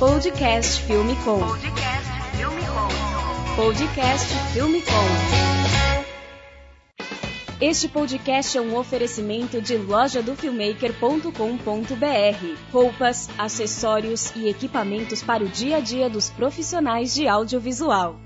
Podcast Filme Com. Podcast Filme Com. Este podcast é um oferecimento de lojadofilmmaker.com.br. Roupas, acessórios e equipamentos para o dia a dia dos profissionais de audiovisual.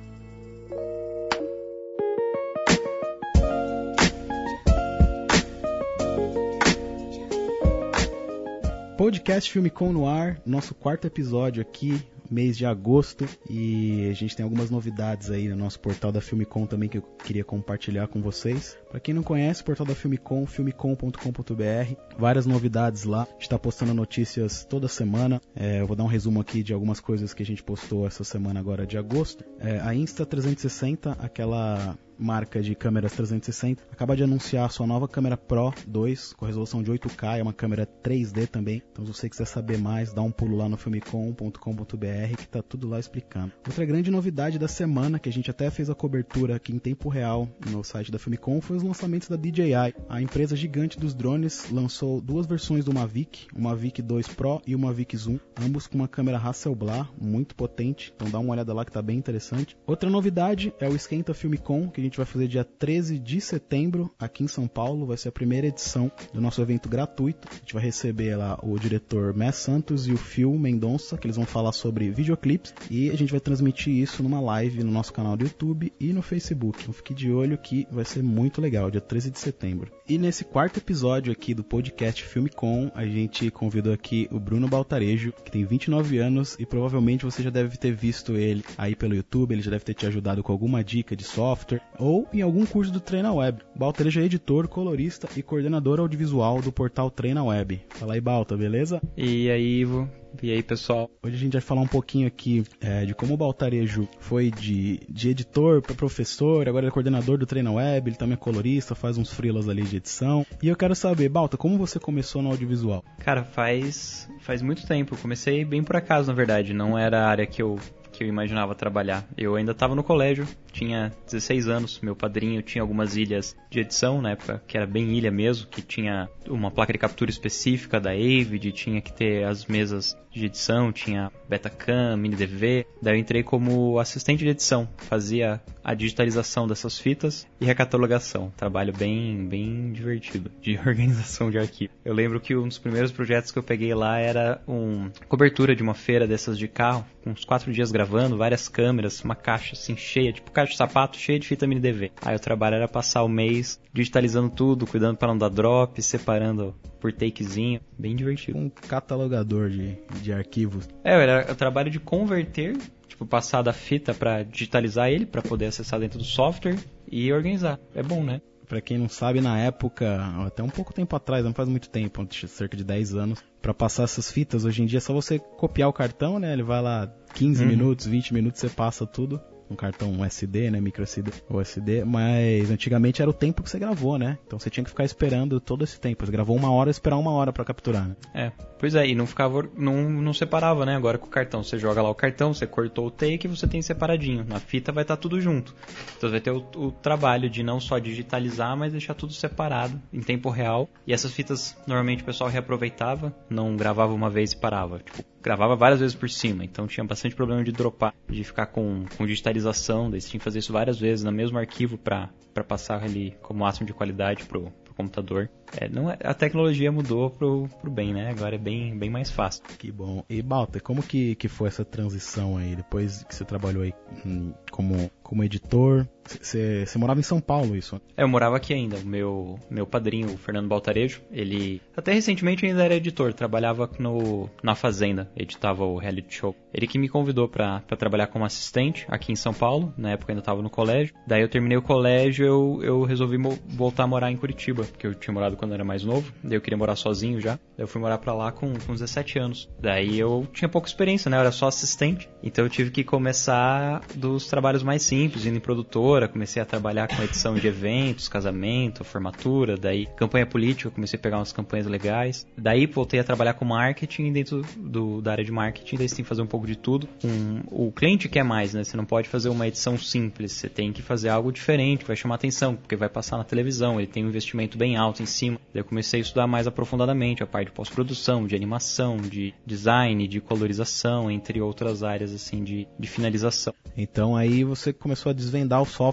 Podcast Filme Com no ar, nosso quarto episódio aqui, mês de agosto, e a gente tem algumas novidades aí no nosso portal da Filmicom também que eu queria compartilhar com vocês. Para quem não conhece, o portal da Filmicom, filmicom.com.br, várias novidades lá. A gente está postando notícias toda semana. É, eu vou dar um resumo aqui de algumas coisas que a gente postou essa semana agora de agosto. É, a Insta 360, aquela marca de câmeras 360, acaba de anunciar sua nova câmera Pro 2 com resolução de 8K, é uma câmera 3D também. Então, se você quiser saber mais, dá um pulo lá no filmicom.com.br que tá tudo lá explicando. Outra grande novidade da semana, que a gente até fez a cobertura aqui em tempo real no site da Filmicom, foi os lançamentos da DJI. A empresa gigante dos drones lançou duas versões do Mavic, o Mavic 2 Pro e o Mavic Zoom, ambos com uma câmera Hasselblad muito potente. Então, dá uma olhada lá que tá bem interessante. Outra novidade é o Esquenta Filmicom, que a gente vai fazer dia 13 de setembro aqui em São Paulo. Vai ser a primeira edição do nosso evento gratuito. A gente vai receber lá o diretor Mess Santos e o Phil Mendonça, que eles vão falar sobre videoclipes. E a gente vai transmitir isso numa live no nosso canal do YouTube e no Facebook. Então fique de olho que vai ser muito legal, dia 13 de setembro. E nesse quarto episódio aqui do podcast Filme Com, a gente convidou aqui o Bruno Baltarejo, que tem 29 anos e provavelmente você já deve ter visto ele aí pelo YouTube, ele já deve ter te ajudado com alguma dica de software ou em algum curso do Treina Web. Baltarejo é editor, colorista e coordenador audiovisual do portal Treina Web. Fala aí, Balta, beleza? E aí, Ivo? E aí, pessoal? Hoje a gente vai falar um pouquinho aqui é, de como o Baltarejo foi de, de editor para professor, agora ele é coordenador do Treina Web, ele também é colorista, faz uns freelas ali de edição. E eu quero saber, Balta, como você começou no audiovisual? Cara, faz, faz muito tempo. Comecei bem por acaso, na verdade. Não era a área que eu que eu imaginava trabalhar. Eu ainda estava no colégio, tinha 16 anos, meu padrinho tinha algumas ilhas de edição na época, que era bem ilha mesmo, que tinha uma placa de captura específica da Avid, tinha que ter as mesas de edição, tinha Betacam, Mini DV. Daí eu entrei como assistente de edição, fazia a digitalização dessas fitas e recatalogação. Trabalho bem, bem divertido de organização de arquivo. Eu lembro que um dos primeiros projetos que eu peguei lá era uma cobertura de uma feira dessas de carro, com uns quatro dias gravando, várias câmeras, uma caixa assim cheia, tipo caixa de sapato cheia de fita mini DV. Aí o trabalho era passar o mês digitalizando tudo, cuidando para não dar drop, separando por takezinho, bem divertido. Um catalogador de, de arquivos. É, era o trabalho de converter, tipo passar da fita para digitalizar ele, para poder acessar dentro do software e organizar. É bom, né? Para quem não sabe, na época, até um pouco tempo atrás, não faz muito tempo, cerca de 10 anos, para passar essas fitas, hoje em dia é só você copiar o cartão, né? Ele vai lá 15 uhum. minutos, 20 minutos, você passa tudo um cartão SD, né, micro SD, USD, mas antigamente era o tempo que você gravou, né? Então você tinha que ficar esperando todo esse tempo. Você gravou uma hora, esperar uma hora para capturar. Né? É, pois é, e não ficava, não, não separava, né? Agora com o cartão, você joga lá o cartão, você cortou o take, você tem separadinho. Na fita vai estar tá tudo junto. Então vai ter o, o trabalho de não só digitalizar, mas deixar tudo separado em tempo real. E essas fitas normalmente o pessoal reaproveitava, não gravava uma vez e parava. Tipo, gravava várias vezes por cima, então tinha bastante problema de dropar, de ficar com, com digitalização, daí você tinha que fazer isso várias vezes no mesmo arquivo para passar ali como máximo de qualidade pro, pro computador. É, não é, a tecnologia mudou pro, pro bem, né? Agora é bem, bem mais fácil. Que bom. E Balta, como que, que foi essa transição aí, depois que você trabalhou aí hum, como, como editor? Você morava em São Paulo, isso? É, eu morava aqui ainda. O meu, meu padrinho, o Fernando Baltarejo, ele até recentemente ainda era editor, trabalhava no, na Fazenda, editava o reality show. Ele que me convidou para trabalhar como assistente aqui em São Paulo, na época ainda estava no colégio. Daí eu terminei o colégio, eu, eu resolvi voltar a morar em Curitiba, porque eu tinha morado quando era mais novo, daí eu queria morar sozinho já. Daí eu fui morar para lá com, com 17 anos. Daí eu tinha pouca experiência, né? Eu era só assistente, então eu tive que começar dos trabalhos mais simples, indo em produtor produtora, comecei a trabalhar com edição de eventos, casamento, formatura, daí campanha política, comecei a pegar umas campanhas legais. Daí voltei a trabalhar com marketing dentro do, da área de marketing, daí você tem que fazer um pouco de tudo. Um, o cliente quer mais, né? Você não pode fazer uma edição simples, você tem que fazer algo diferente, vai chamar atenção, porque vai passar na televisão, ele tem um investimento bem alto em cima. Daí eu comecei a estudar mais aprofundadamente a parte de pós-produção, de animação, de design, de colorização, entre outras áreas assim de, de finalização. Então aí você começou a desvendar o software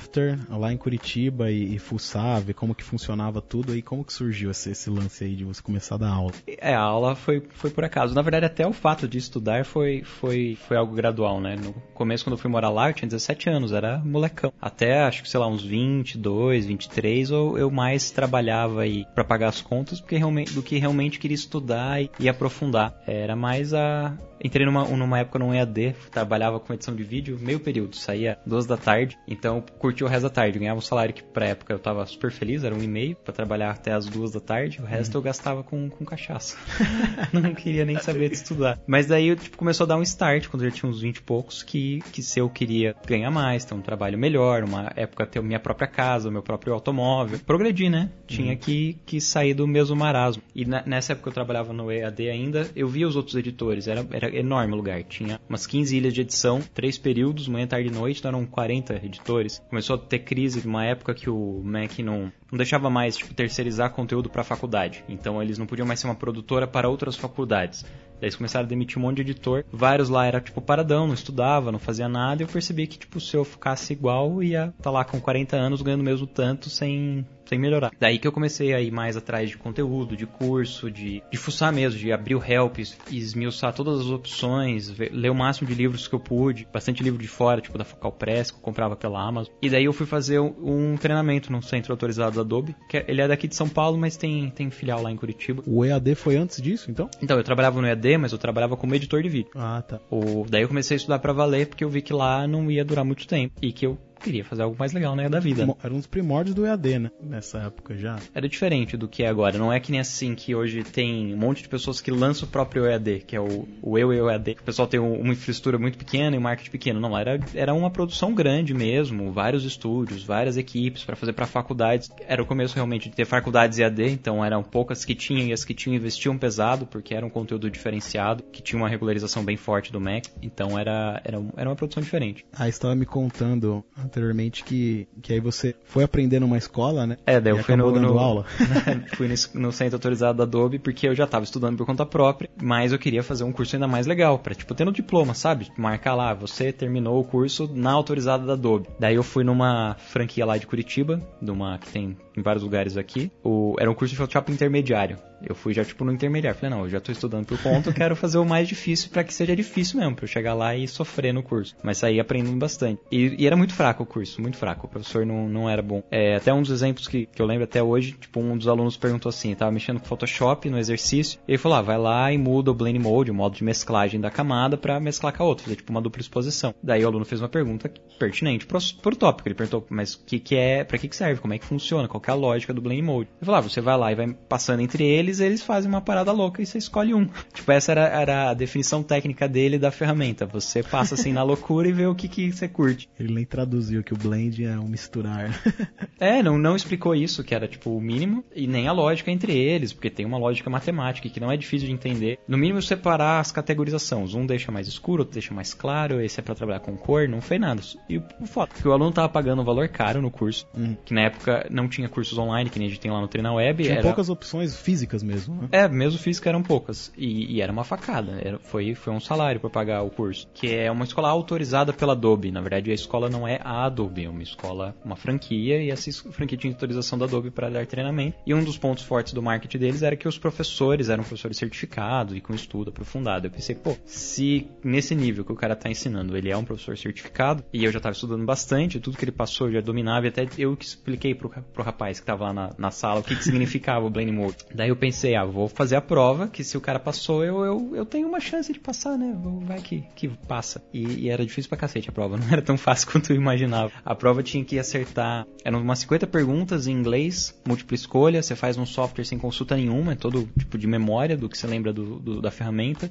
lá em Curitiba e, e ver como que funcionava tudo. E como que surgiu esse, esse lance aí de você começar a dar aula? É, a aula foi, foi por acaso. Na verdade, até o fato de estudar foi, foi, foi algo gradual, né? No começo, quando eu fui morar lá, eu tinha 17 anos, era molecão. Até, acho que, sei lá, uns 22, 23, eu, eu mais trabalhava aí para pagar as contas porque realmente, do que realmente queria estudar e, e aprofundar. Era mais a, entrei numa, numa época num EAD, trabalhava com edição de vídeo meio período, saía duas da tarde, então curti o resto da tarde, ganhava um salário que pra época eu tava super feliz, era um e-mail para trabalhar até as duas da tarde, o resto eu gastava com, com cachaça. não queria nem saber de estudar. Mas daí tipo, começou a dar um start, quando eu já tinha uns 20 e poucos, que, que se eu queria ganhar mais, ter um trabalho melhor, uma época ter minha própria casa, o meu próprio automóvel, progredir, né? Tinha uhum. que, que sair do mesmo marasmo. E na, nessa época eu trabalhava no EAD ainda, eu via os outros editores, era, era enorme o lugar. Tinha umas 15 ilhas de edição, três períodos, manhã, tarde e noite, então eram 40 editores. Começou a ter crise numa época que o Mac não, não deixava mais tipo, terceirizar conteúdo para a faculdade. Então eles não podiam mais ser uma produtora para outras faculdades. Daí eles começaram a demitir um monte de editor. Vários lá era tipo paradão, não estudava, não fazia nada. E eu percebi que tipo se eu ficasse igual, ia estar tá lá com 40 anos ganhando mesmo tanto sem sem melhorar. Daí que eu comecei a ir mais atrás de conteúdo, de curso, de, de fuçar mesmo, de abrir o help, esmiuçar todas as opções, ver, ler o máximo de livros que eu pude, bastante livro de fora, tipo da Focal Press, que eu comprava pela Amazon. E daí eu fui fazer um, treinamento no centro autorizado da Adobe, que é, ele é daqui de São Paulo, mas tem, tem filial lá em Curitiba. O EAD foi antes disso, então? Então, eu trabalhava no EAD, mas eu trabalhava como editor de vídeo. Ah, tá. O, daí eu comecei a estudar para valer, porque eu vi que lá não ia durar muito tempo. E que eu queria fazer algo mais legal, né, da vida. Era um dos primórdios do EAD, né? Nessa época já. Era diferente do que é agora. Não é que nem assim que hoje tem um monte de pessoas que lançam o próprio EAD, que é o, o Eu e o EAD. O pessoal tem uma infraestrutura muito pequena e um marketing pequeno. Não, era, era uma produção grande mesmo, vários estúdios, várias equipes para fazer para faculdades. Era o começo realmente de ter faculdades EAD, então eram poucas que tinham e as que tinham investiam pesado, porque era um conteúdo diferenciado, que tinha uma regularização bem forte do Mac. Então era, era, era uma produção diferente. A estava me contando anteriormente que, que aí você foi aprender numa escola, né? É, daí eu fui no, no aula. fui no, no, centro autorizado da Adobe porque eu já estava estudando por conta própria, mas eu queria fazer um curso ainda mais legal, para tipo ter no diploma, sabe? Marcar lá, você terminou o curso na autorizada da Adobe. Daí eu fui numa franquia lá de Curitiba, numa que tem em vários lugares aqui. O, era um curso de Photoshop intermediário. Eu fui já, tipo, no intermediário. Falei, não, eu já tô estudando por conta, eu quero fazer o mais difícil para que seja difícil mesmo, pra eu chegar lá e sofrer no curso. Mas saí aprendendo bastante. E, e, era muito fraco o curso, muito fraco. O professor não, não era bom. É, até um dos exemplos que, que eu lembro até hoje, tipo, um dos alunos perguntou assim, tava mexendo com Photoshop no exercício, e ele falou, ah, vai lá e muda o Blend Mode, o modo de mesclagem da camada, para mesclar com a outra, fazer tipo uma dupla exposição. Daí o aluno fez uma pergunta pertinente pro, pro tópico. Ele perguntou, mas que, que é, pra que, que serve? Como é que funciona? Qual é a lógica do Blend Mode? Ele falou, ah, você vai lá e vai passando entre eles, eles fazem uma parada louca e você escolhe um. Tipo, essa era, era a definição técnica dele da ferramenta. Você passa assim na loucura e vê o que, que você curte. Ele nem traduziu que o blend é um misturar. é, não, não explicou isso, que era tipo o mínimo, e nem a lógica entre eles, porque tem uma lógica matemática que não é difícil de entender. No mínimo, separar as categorizações. Um deixa mais escuro, outro deixa mais claro, esse é para trabalhar com cor, não foi nada. E o foto, que o aluno tava pagando um valor caro no curso, uhum. que na época não tinha cursos online, que nem a gente tem lá no Treina Web. Tinha era... poucas opções físicas mesmo, né? É, mesmo física eram poucas. E, e era uma facada. Era, foi, foi um salário para pagar o curso. Que é uma escola autorizada pela Adobe. Na verdade, a escola não é a Adobe, é uma escola, uma franquia, e essa franquia tinha autorização da Adobe para dar treinamento. E um dos pontos fortes do marketing deles era que os professores eram professores certificados e com estudo aprofundado. Eu pensei, pô, se nesse nível que o cara tá ensinando, ele é um professor certificado, e eu já estava estudando bastante, tudo que ele passou eu já dominava, e até eu que expliquei pro, pro rapaz que tava lá na, na sala o que, que significava o Blame Mode. Daí eu pensei, ah, vou fazer a prova, que se o cara passou, eu, eu, eu tenho uma chance de passar, né? Vai que, que passa. E, e era difícil pra cacete a prova, não era tão fácil quanto eu imaginava. A prova tinha que acertar, eram umas 50 perguntas em inglês, múltipla escolha, você faz um software sem consulta nenhuma, é todo tipo de memória do que você lembra do, do da ferramenta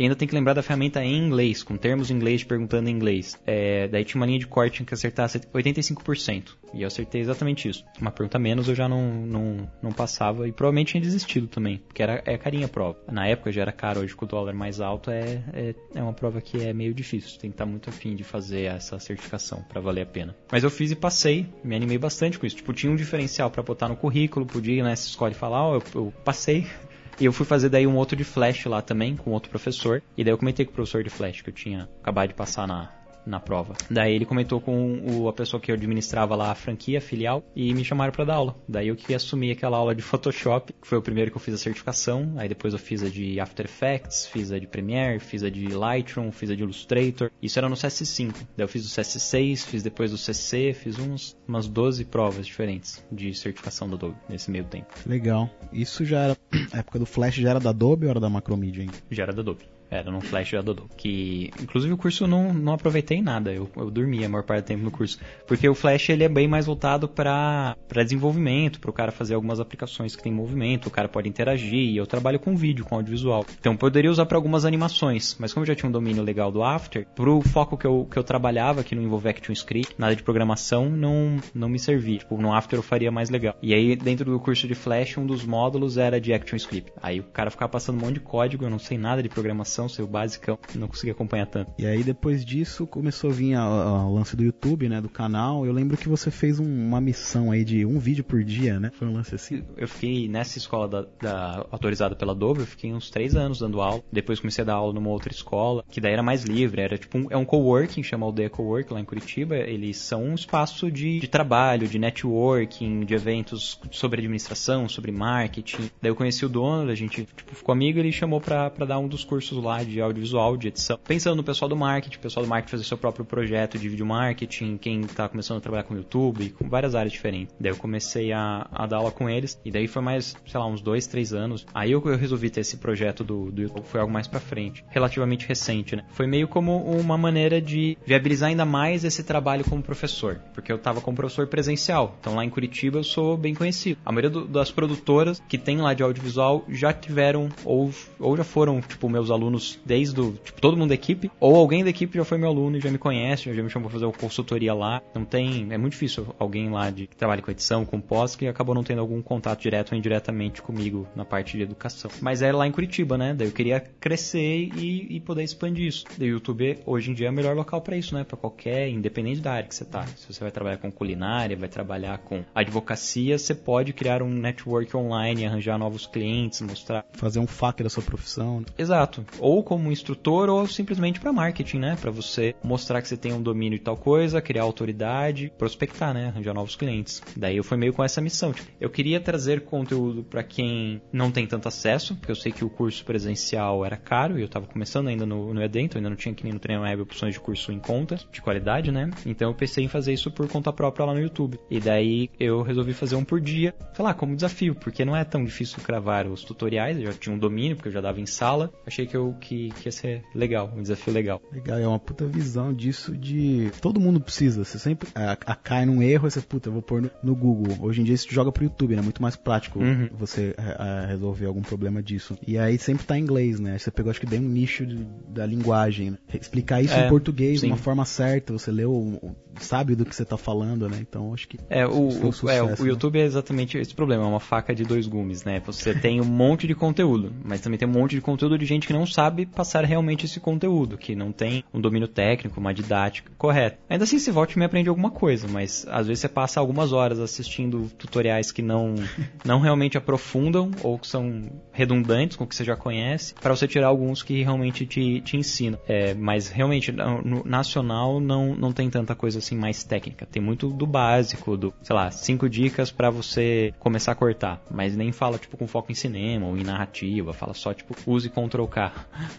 E ainda tem que lembrar da ferramenta em inglês, com termos em inglês, perguntando em inglês. É, daí tinha uma linha de corte tinha que acertar 85%. E eu acertei exatamente isso. Uma pergunta menos eu já não, não, não passava e provavelmente tinha desistido também, porque era é carinha a prova. Na época já era caro, hoje com o dólar mais alto é, é, é uma prova que é meio difícil. Tem que estar muito afim de fazer essa certificação para valer a pena. Mas eu fiz e passei, me animei bastante com isso. Tipo, tinha um diferencial para botar no currículo, podia, né, se escolhe falar, ó, oh, eu, eu passei, e eu fui fazer daí um outro de Flash lá também, com outro professor. E daí eu comentei com o professor de Flash que eu tinha acabado de passar na, na prova. Daí ele comentou com o, a pessoa que administrava lá a franquia, a filial, e me chamaram para dar aula. Daí eu que assumi aquela aula de Photoshop, que foi o primeiro que eu fiz a certificação. Aí depois eu fiz a de After Effects, fiz a de Premiere, fiz a de Lightroom, fiz a de Illustrator. Isso era no CS5. Daí eu fiz o CS6, fiz depois o CC, fiz uns, umas 12 provas diferentes de certificação do Adobe nesse meio tempo. Legal. Isso já era. A época do Flash já era da Adobe ou era da Macromedia ainda? Já era da Adobe. Era no Flash da Dodô. Que, inclusive, o curso não, não aproveitei nada. Eu, eu dormia a maior parte do tempo no curso. Porque o Flash ele é bem mais voltado para desenvolvimento, para o cara fazer algumas aplicações que tem movimento, o cara pode interagir. E eu trabalho com vídeo, com audiovisual. Então, poderia usar para algumas animações. Mas como eu já tinha um domínio legal do After, pro foco que eu, que eu trabalhava, que não envolvia ActionScript, nada de programação, não, não me servia. Tipo, no After eu faria mais legal. E aí, dentro do curso de Flash, um dos módulos era de ActionScript. Aí o cara ficava passando um monte de código, eu não sei nada de programação seu basicão, não consegui acompanhar tanto. E aí depois disso começou a vir o lance do YouTube, né, do canal. Eu lembro que você fez um, uma missão aí de um vídeo por dia, né? Foi um lance assim. Eu fiquei nessa escola da, da, autorizada pela Adobe, eu fiquei uns três anos dando aula. Depois comecei a dar aula numa outra escola, que daí era mais livre, era tipo um, é um coworking, chama Aldeia Cowork lá em Curitiba. Eles são um espaço de, de trabalho, de networking, de eventos sobre administração, sobre marketing. Daí eu conheci o dono, a gente tipo, ficou amigo, ele chamou pra, pra dar um dos cursos lá de audiovisual, de edição. Pensando no pessoal do marketing, o pessoal do marketing fazer seu próprio projeto de vídeo marketing, quem tá começando a trabalhar com YouTube, com várias áreas diferentes. Daí eu comecei a, a dar aula com eles, e daí foi mais, sei lá, uns dois, três anos. Aí eu, eu resolvi ter esse projeto do, do YouTube, foi algo mais pra frente, relativamente recente, né? Foi meio como uma maneira de viabilizar ainda mais esse trabalho como professor, porque eu tava como professor presencial, então lá em Curitiba eu sou bem conhecido. A maioria do, das produtoras que tem lá de audiovisual já tiveram, ou, ou já foram, tipo, meus alunos desde o, tipo, todo mundo da equipe, ou alguém da equipe já foi meu aluno e já me conhece, já me chamou pra fazer uma consultoria lá. Não tem, é muito difícil alguém lá de que trabalha com edição, com pós, que acabou não tendo algum contato direto ou indiretamente comigo na parte de educação. Mas é lá em Curitiba, né? Daí eu queria crescer e, e poder expandir isso. o YouTube hoje em dia é o melhor local para isso, né? Para qualquer, independente da área que você tá. Se você vai trabalhar com culinária, vai trabalhar com advocacia, você pode criar um network online, arranjar novos clientes, mostrar. Fazer um FAQ da sua profissão. Né? Exato. Ou como instrutor ou simplesmente para marketing, né? Para você mostrar que você tem um domínio de tal coisa, criar autoridade, prospectar, né? Arranjar novos clientes. Daí eu fui meio com essa missão. Tipo, eu queria trazer conteúdo para quem não tem tanto acesso, porque eu sei que o curso presencial era caro e eu estava começando ainda no, no ED, então ainda não tinha que nem no Treino Web opções de curso em conta, de qualidade, né? Então eu pensei em fazer isso por conta própria lá no YouTube. E daí eu resolvi fazer um por dia, sei lá, como desafio, porque não é tão difícil cravar os tutoriais, eu já tinha um domínio, porque eu já dava em sala. Achei que eu que, que ia ser legal, um desafio legal. Legal, é uma puta visão disso de. Todo mundo precisa. Você sempre a, a cai num erro você, puta, eu vou pôr no, no, Google. Hoje em dia isso joga pro YouTube, né? Muito mais prático uhum. você a, a resolver algum problema disso. E aí sempre tá em inglês, né? Você pegou, acho que bem um nicho de, da linguagem, né? Explicar isso é, em português sim. de uma forma certa, você leu, sabe do que você tá falando, né? Então acho que. É, o, o, sucesso, é, o né? YouTube é exatamente esse problema, é uma faca de dois gumes, né? Você tem um monte de conteúdo, mas também tem um monte de conteúdo de gente que não sabe passar realmente esse conteúdo, que não tem um domínio técnico, uma didática correta. Ainda assim, se volte me aprende alguma coisa, mas às vezes você passa algumas horas assistindo tutoriais que não, não realmente aprofundam ou que são redundantes com o que você já conhece, para você tirar alguns que realmente te, te ensinam. É, mas realmente, no nacional não, não tem tanta coisa assim mais técnica. Tem muito do básico, do, sei lá, cinco dicas para você começar a cortar, mas nem fala tipo com foco em cinema ou em narrativa, fala só tipo use Ctrl K.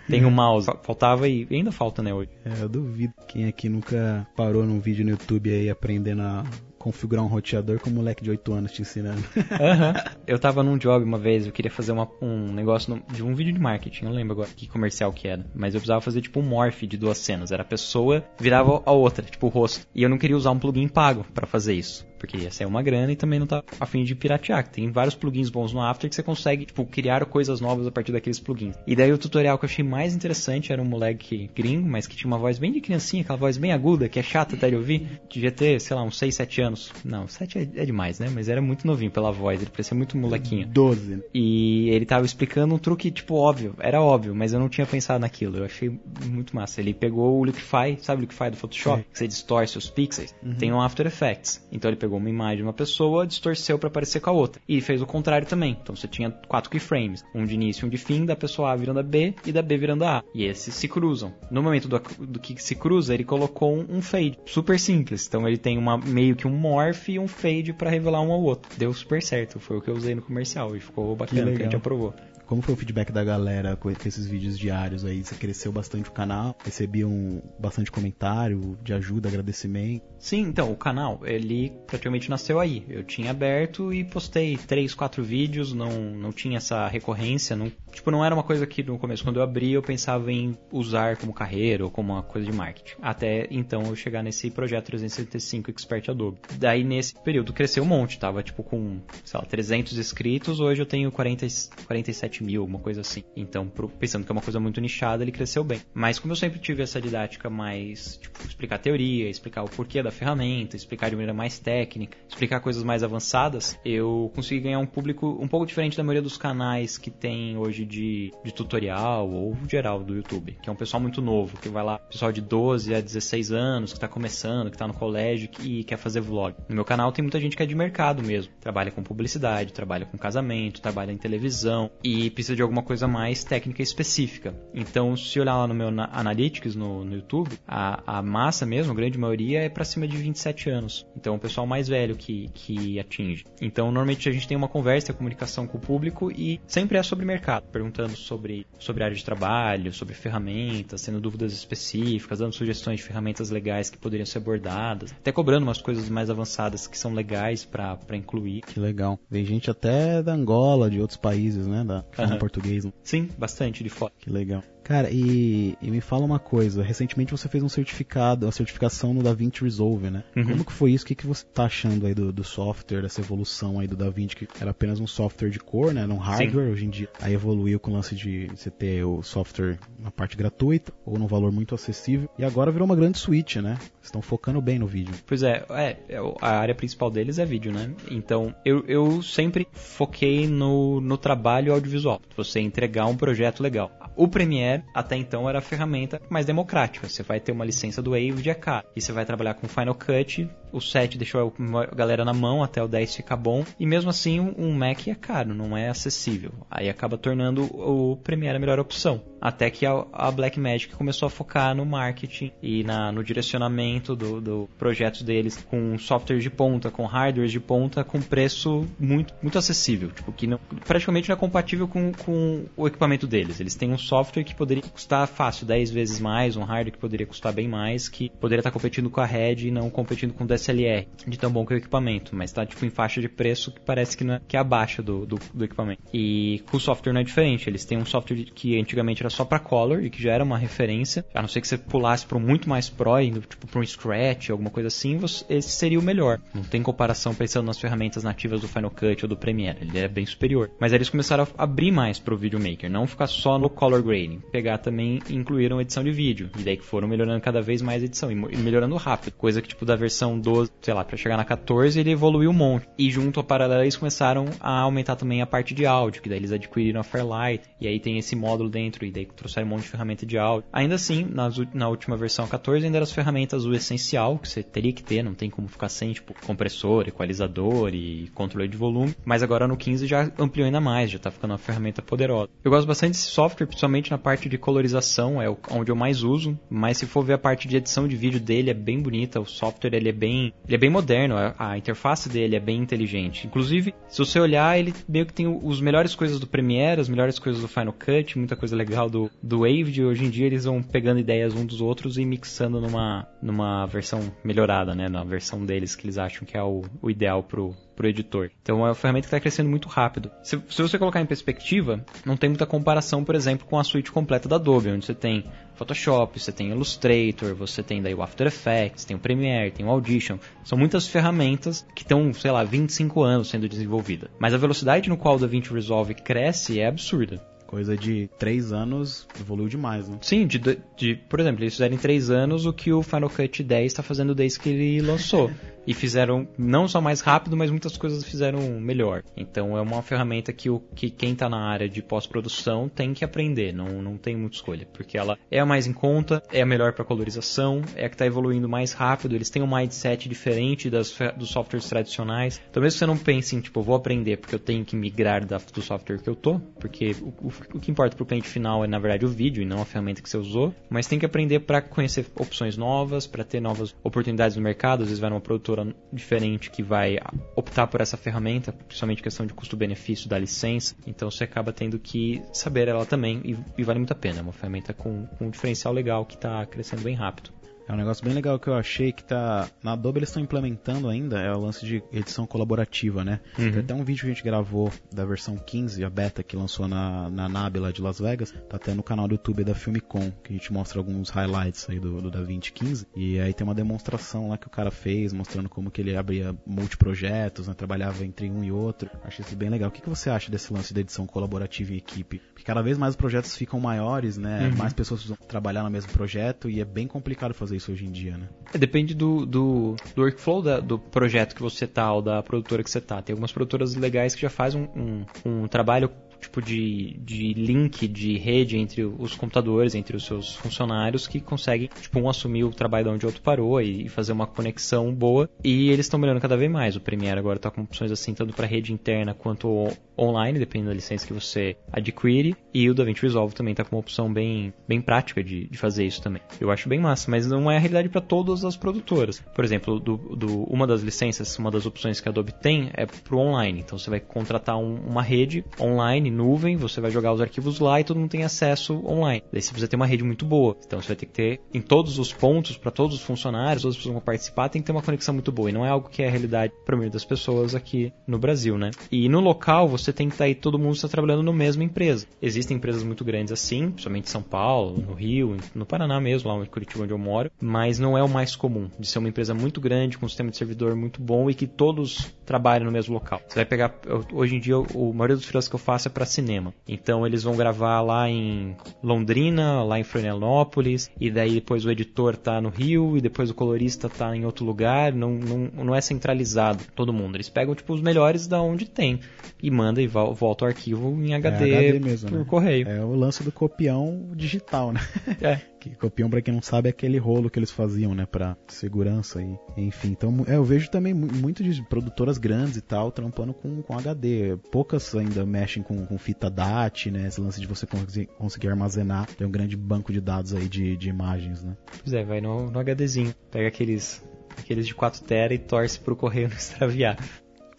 Tem o um mouse. Faltava e ainda falta, né, hoje. É, eu duvido quem aqui nunca parou num vídeo no YouTube aí aprendendo a configurar um roteador com um moleque de 8 anos te ensinando. Aham. Eu tava num job uma vez, eu queria fazer uma- um negócio no- de um vídeo de marketing, eu não lembro agora que comercial que era. Mas eu precisava fazer tipo um morph de duas cenas. Era a pessoa virava a outra, tipo o rosto. E eu não queria usar um plugin pago pra fazer isso. Porque ia sair uma grana e também não tava a fim de piratear. Tem vários plugins bons no After que você consegue, tipo, criar coisas novas a partir daqueles plugins. E daí o tutorial que eu achei mais interessante era um moleque gringo, mas que tinha uma voz bem de criancinha, aquela voz bem aguda, que é chata até de ouvir. Devia ter, sei lá, uns 6, 7 anos. Não, 7 é, é demais, né? Mas era muito novinho pela voz, ele parecia muito molequinho. 12. E ele tava explicando um truque, tipo, óbvio. Era óbvio, mas eu não tinha pensado naquilo. Eu achei muito massa. Ele pegou o Liquify, sabe o Liquify do Photoshop? Que você distorce os pixels. Tem um After Effects. Então ele pegou uma imagem de uma pessoa, distorceu pra parecer com a outra. E fez o contrário também. Então você tinha quatro keyframes. Um de início e um de fim, da pessoa A virando a B e da B virando a A. E esses se cruzam. No momento do, do que se cruza, ele colocou um, fade. Super simples. Então ele tem uma, meio que um morph e um fade pra revelar um ao outro. Deu super certo. Foi o que eu usei no comercial. E ficou bacana, que, a gente aprovou. Como foi o feedback da galera com esses vídeos diários aí? Você cresceu bastante o canal, recebiam bastante comentário de ajuda, agradecimento. Sim, então, o canal, ele praticamente nasceu aí. Eu tinha aberto e postei três, quatro vídeos, não, não tinha essa recorrência, não, tipo, não era uma coisa que no começo, quando eu abri, eu pensava em usar como carreira ou como uma coisa de marketing. Até então eu chegar nesse projeto 365 Expert Adobe. Daí, nesse período, cresceu um monte, tava, tipo, com, sei lá, 300 inscritos, hoje eu tenho 40, 47 mil, uma coisa assim. Então, pro- pensando que é uma coisa muito nichada, ele cresceu bem. Mas como eu sempre tive essa didática mais, tipo, explicar teoria, explicar o porquê da ferramenta, explicar de maneira mais técnica, explicar coisas mais avançadas, eu consegui ganhar um público um pouco diferente da maioria dos canais que tem hoje de, de tutorial ou geral do YouTube, que é um pessoal muito novo, que vai lá, pessoal de 12 a 16 anos, que tá começando, que tá no colégio e quer fazer vlog. No meu canal tem muita gente que é de mercado mesmo, trabalha com publicidade, trabalha com casamento, trabalha em televisão e precisa de alguma coisa mais técnica específica. Então, se olhar lá no meu na- Analytics no, no YouTube, a, a massa mesmo, a grande maioria, é pra cima de 27 anos. Então, o pessoal mais velho que, que atinge. Então, normalmente a gente tem uma conversa, comunicação com o público e sempre é sobre mercado, perguntando sobre, sobre área de trabalho, sobre ferramentas, tendo dúvidas específicas, dando sugestões de ferramentas legais que poderiam ser abordadas, até cobrando umas coisas mais avançadas que são legais pra incluir. Que legal. Vem gente até da Angola, de outros países, né? Da fala Aham. português. Sim, bastante de fora. Que legal. Cara, e, e me fala uma coisa. Recentemente você fez um certificado, uma certificação no DaVinci Resolve, né? Uhum. Como que foi isso? O que, que você tá achando aí do, do software, dessa evolução aí do DaVinci, que era apenas um software de cor, né? Era um hardware, hoje em dia. Aí evoluiu com o lance de você ter o software na parte gratuita, ou num valor muito acessível. E agora virou uma grande suíte, né? Estão focando bem no vídeo. Pois é, é, é, a área principal deles é vídeo, né? Então, eu, eu sempre foquei no, no trabalho audiovisual. Você entregar um projeto legal. O Premiere, até então, era a ferramenta mais democrática. Você vai ter uma licença do Wave é caro. E você vai trabalhar com Final Cut. O 7 deixou a galera na mão até o 10 ficar bom. E mesmo assim, um Mac é caro, não é acessível. Aí acaba tornando o Premiere a melhor opção. Até que a, Blackmagic começou a focar no marketing e na, no direcionamento do, do projetos deles com software de ponta, com hardware de ponta, com preço muito, muito acessível. Tipo, que não, praticamente não é compatível com, com o equipamento deles. Eles têm um software que poderia custar fácil 10 vezes mais, um hardware que poderia custar bem mais, que poderia estar competindo com a Red e não competindo com o DSLR, de tão bom que é o equipamento, mas está tipo em faixa de preço que parece que, não é, que é abaixo do, do, do equipamento. E com o software não é diferente, eles têm um software que antigamente era só para color e que já era uma referência, a não ser que você pulasse para muito mais pro, indo tipo para um Scratch, alguma coisa assim, você, esse seria o melhor. Não tem comparação pensando nas ferramentas nativas do Final Cut ou do Premiere, ele é bem superior. Mas aí eles começaram a abrir mais pro videomaker, não ficar só no color grading, pegar também e incluíram edição de vídeo, e daí que foram melhorando cada vez mais a edição e melhorando rápido, coisa que tipo da versão 12, sei lá, para chegar na 14 ele evoluiu um monte. E junto a paralela eles começaram a aumentar também a parte de áudio, que daí eles adquiriram a Fairlight, e aí tem esse módulo dentro, e daí trouxeram um monte de ferramenta de áudio. Ainda assim, nas na última versão 14 ainda eram as ferramentas o essencial, que você teria que ter, não tem como ficar sem, tipo, compressor, equalizador e controle de volume, mas agora no 15 já ampliou ainda mais, já tá ficando uma ferramenta poderosa. Eu gosto bastante desse software, principalmente na parte de colorização, é onde eu mais uso, mas se for ver a parte de edição de vídeo dele, é bem bonita, o software ele é bem ele é bem moderno, a, interface dele é bem inteligente. Inclusive, se você olhar, ele meio que tem os melhores coisas do Premiere, as melhores coisas do Final Cut, muita coisa legal do, do Wave. Hoje em dia eles vão pegando ideias um dos outros e mixando numa, numa versão melhorada, né? Na versão deles que eles acham que é o, o ideal pro, pro editor. Então é uma ferramenta que está crescendo muito rápido. Se, se, você colocar em perspectiva, não tem muita comparação, por exemplo, com a suite completa da Adobe, onde você tem Photoshop, você tem Illustrator, você tem daí o After Effects, tem o Premiere, tem o Audition. São muitas ferramentas que estão, sei lá, 25 anos sendo desenvolvidas. Mas a velocidade no qual o DaVinci Resolve cresce é absurda coisa de três anos evoluiu demais, né? Sim, de, de, por exemplo, eles fizeram em três anos o que o Final Cut 10 está fazendo desde que ele lançou. e fizeram não só mais rápido, mas muitas coisas fizeram melhor. Então é uma ferramenta que, o, que quem está na área de pós-produção tem que aprender, não, não tem muita escolha, porque ela é a mais em conta, é a melhor para colorização, é a que está evoluindo mais rápido, eles têm um mindset diferente das, dos softwares tradicionais. Então mesmo que você não pense em, tipo, vou aprender porque eu tenho que migrar da, do software que eu tô, porque o, o, o que importa para o cliente final é na verdade o vídeo e não a ferramenta que você usou, mas tem que aprender para conhecer opções novas, para ter novas oportunidades no mercado, às vezes vai numa produtora produtora diferente que vai optar por essa ferramenta, principalmente questão de custo-benefício da licença. Então você acaba tendo que saber ela também e, e vale muito a pena. É uma ferramenta com, com um diferencial legal que está crescendo bem rápido. É um negócio bem legal que eu achei que tá. Na Adobe eles estão implementando ainda, é o lance de edição colaborativa, né? Uhum. Tem até um vídeo que a gente gravou da versão 15, a beta que lançou na, na NAB lá de Las Vegas, tá até no canal do YouTube da Filmicom, que a gente mostra alguns highlights aí do, do DaVinci 15. E aí tem uma demonstração lá que o cara fez, mostrando como que ele abria multiprojetos, né? Trabalhava entre um e outro. Achei isso bem legal. O que, que você acha desse lance da edição colaborativa em equipe? Porque cada vez mais os projetos ficam maiores, né? Uhum. Mais pessoas precisam trabalhar no mesmo projeto e é bem complicado fazer isso hoje em dia, né? É, depende do, do, do workflow da, do projeto que você tá ou da produtora que você tá. Tem algumas produtoras legais que já fazem um, um, um trabalho tipo de, de link de rede entre os computadores, entre os seus funcionários, que conseguem, tipo, um assumir o trabalho de onde o outro parou e, fazer uma conexão boa. E eles estão melhorando cada vez mais. O Premiere agora está com opções assim, tanto para rede interna quanto online, dependendo da licença que você adquire. E o DaVinci Resolve também está com uma opção bem, bem prática de, de fazer isso também. Eu acho bem massa, mas não é a realidade para todas as produtoras. Por exemplo, do, do, uma das licenças, uma das opções que a Adobe tem é para o online. Então você vai contratar um, uma rede online nuvem, você vai jogar os arquivos lá e todo mundo tem acesso online. Daí você precisa ter uma rede muito boa. Então você vai ter que ter em todos os pontos, para todos os funcionários, todas as pessoas vão participar, tem que ter uma conexão muito boa. E não é algo que é a realidade para a maioria das pessoas aqui no Brasil, né? E no local você tem que estar tá aí, todo mundo está trabalhando na mesma empresa. Existem empresas muito grandes assim, principalmente em São Paulo, no Rio, no Paraná mesmo, lá em Curitiba onde eu moro, mas não é o mais comum de ser uma empresa muito grande, com um sistema de servidor muito bom e que todos trabalham no mesmo local. Você vai pegar, hoje em dia, o maioria dos freelas que eu faço é para cinema. Então eles vão gravar lá em Londrina, lá em Florianópolis, e daí depois o editor tá no Rio, e depois o colorista tá em outro lugar. Não, não, não é centralizado todo mundo. Eles pegam tipo os melhores da onde tem e manda e volta o arquivo em HD, é HD mesmo, por né? correio. É o lance do copião digital, né? É. Copiam, para quem não sabe, é aquele rolo que eles faziam, né, para segurança e enfim. Então, é, eu vejo também muito de produtoras grandes e tal trampando com, com HD. Poucas ainda mexem com, com fita DAT, né, esse lance de você conseguir, conseguir armazenar. Tem um grande banco de dados aí de, de imagens, né? Pois é, vai no, no HDzinho. Pega aqueles aqueles de 4 tera e torce pro correio não extraviar.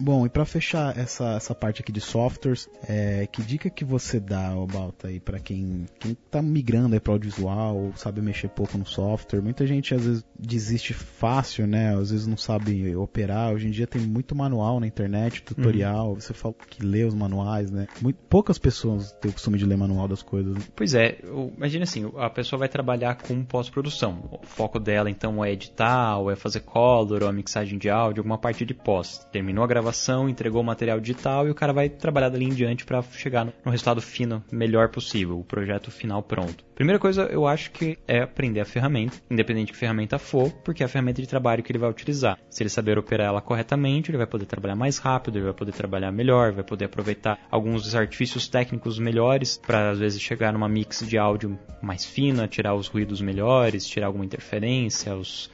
Bom, e para fechar essa, essa parte aqui de softwares, é, que dica que você dá, Balta, aí para quem quem tá migrando aí para audiovisual, ou sabe mexer pouco no software? Muita gente às vezes desiste fácil, né? Às vezes não sabe operar. Hoje em dia tem muito manual na internet, tutorial. Uhum. Você fala que lê os manuais, né? Muito, poucas pessoas têm o costume de ler manual das coisas. Pois é, imagina assim, a pessoa vai trabalhar com pós-produção. O foco dela então é editar, ou é fazer color, ou a mixagem de áudio, alguma parte de pós. Terminou a gravação entregou o material digital e o cara vai trabalhar dali em diante para chegar no resultado fino melhor possível, o projeto final pronto. Primeira coisa, eu acho que é aprender a ferramenta, independente de que ferramenta for, porque é a ferramenta de trabalho que ele vai utilizar. Se ele saber operar ela corretamente, ele vai poder trabalhar mais rápido, ele vai poder trabalhar melhor, vai poder aproveitar alguns dos artifícios técnicos melhores para às vezes chegar numa mix de áudio mais fina, tirar os ruídos melhores, tirar alguma interferência, os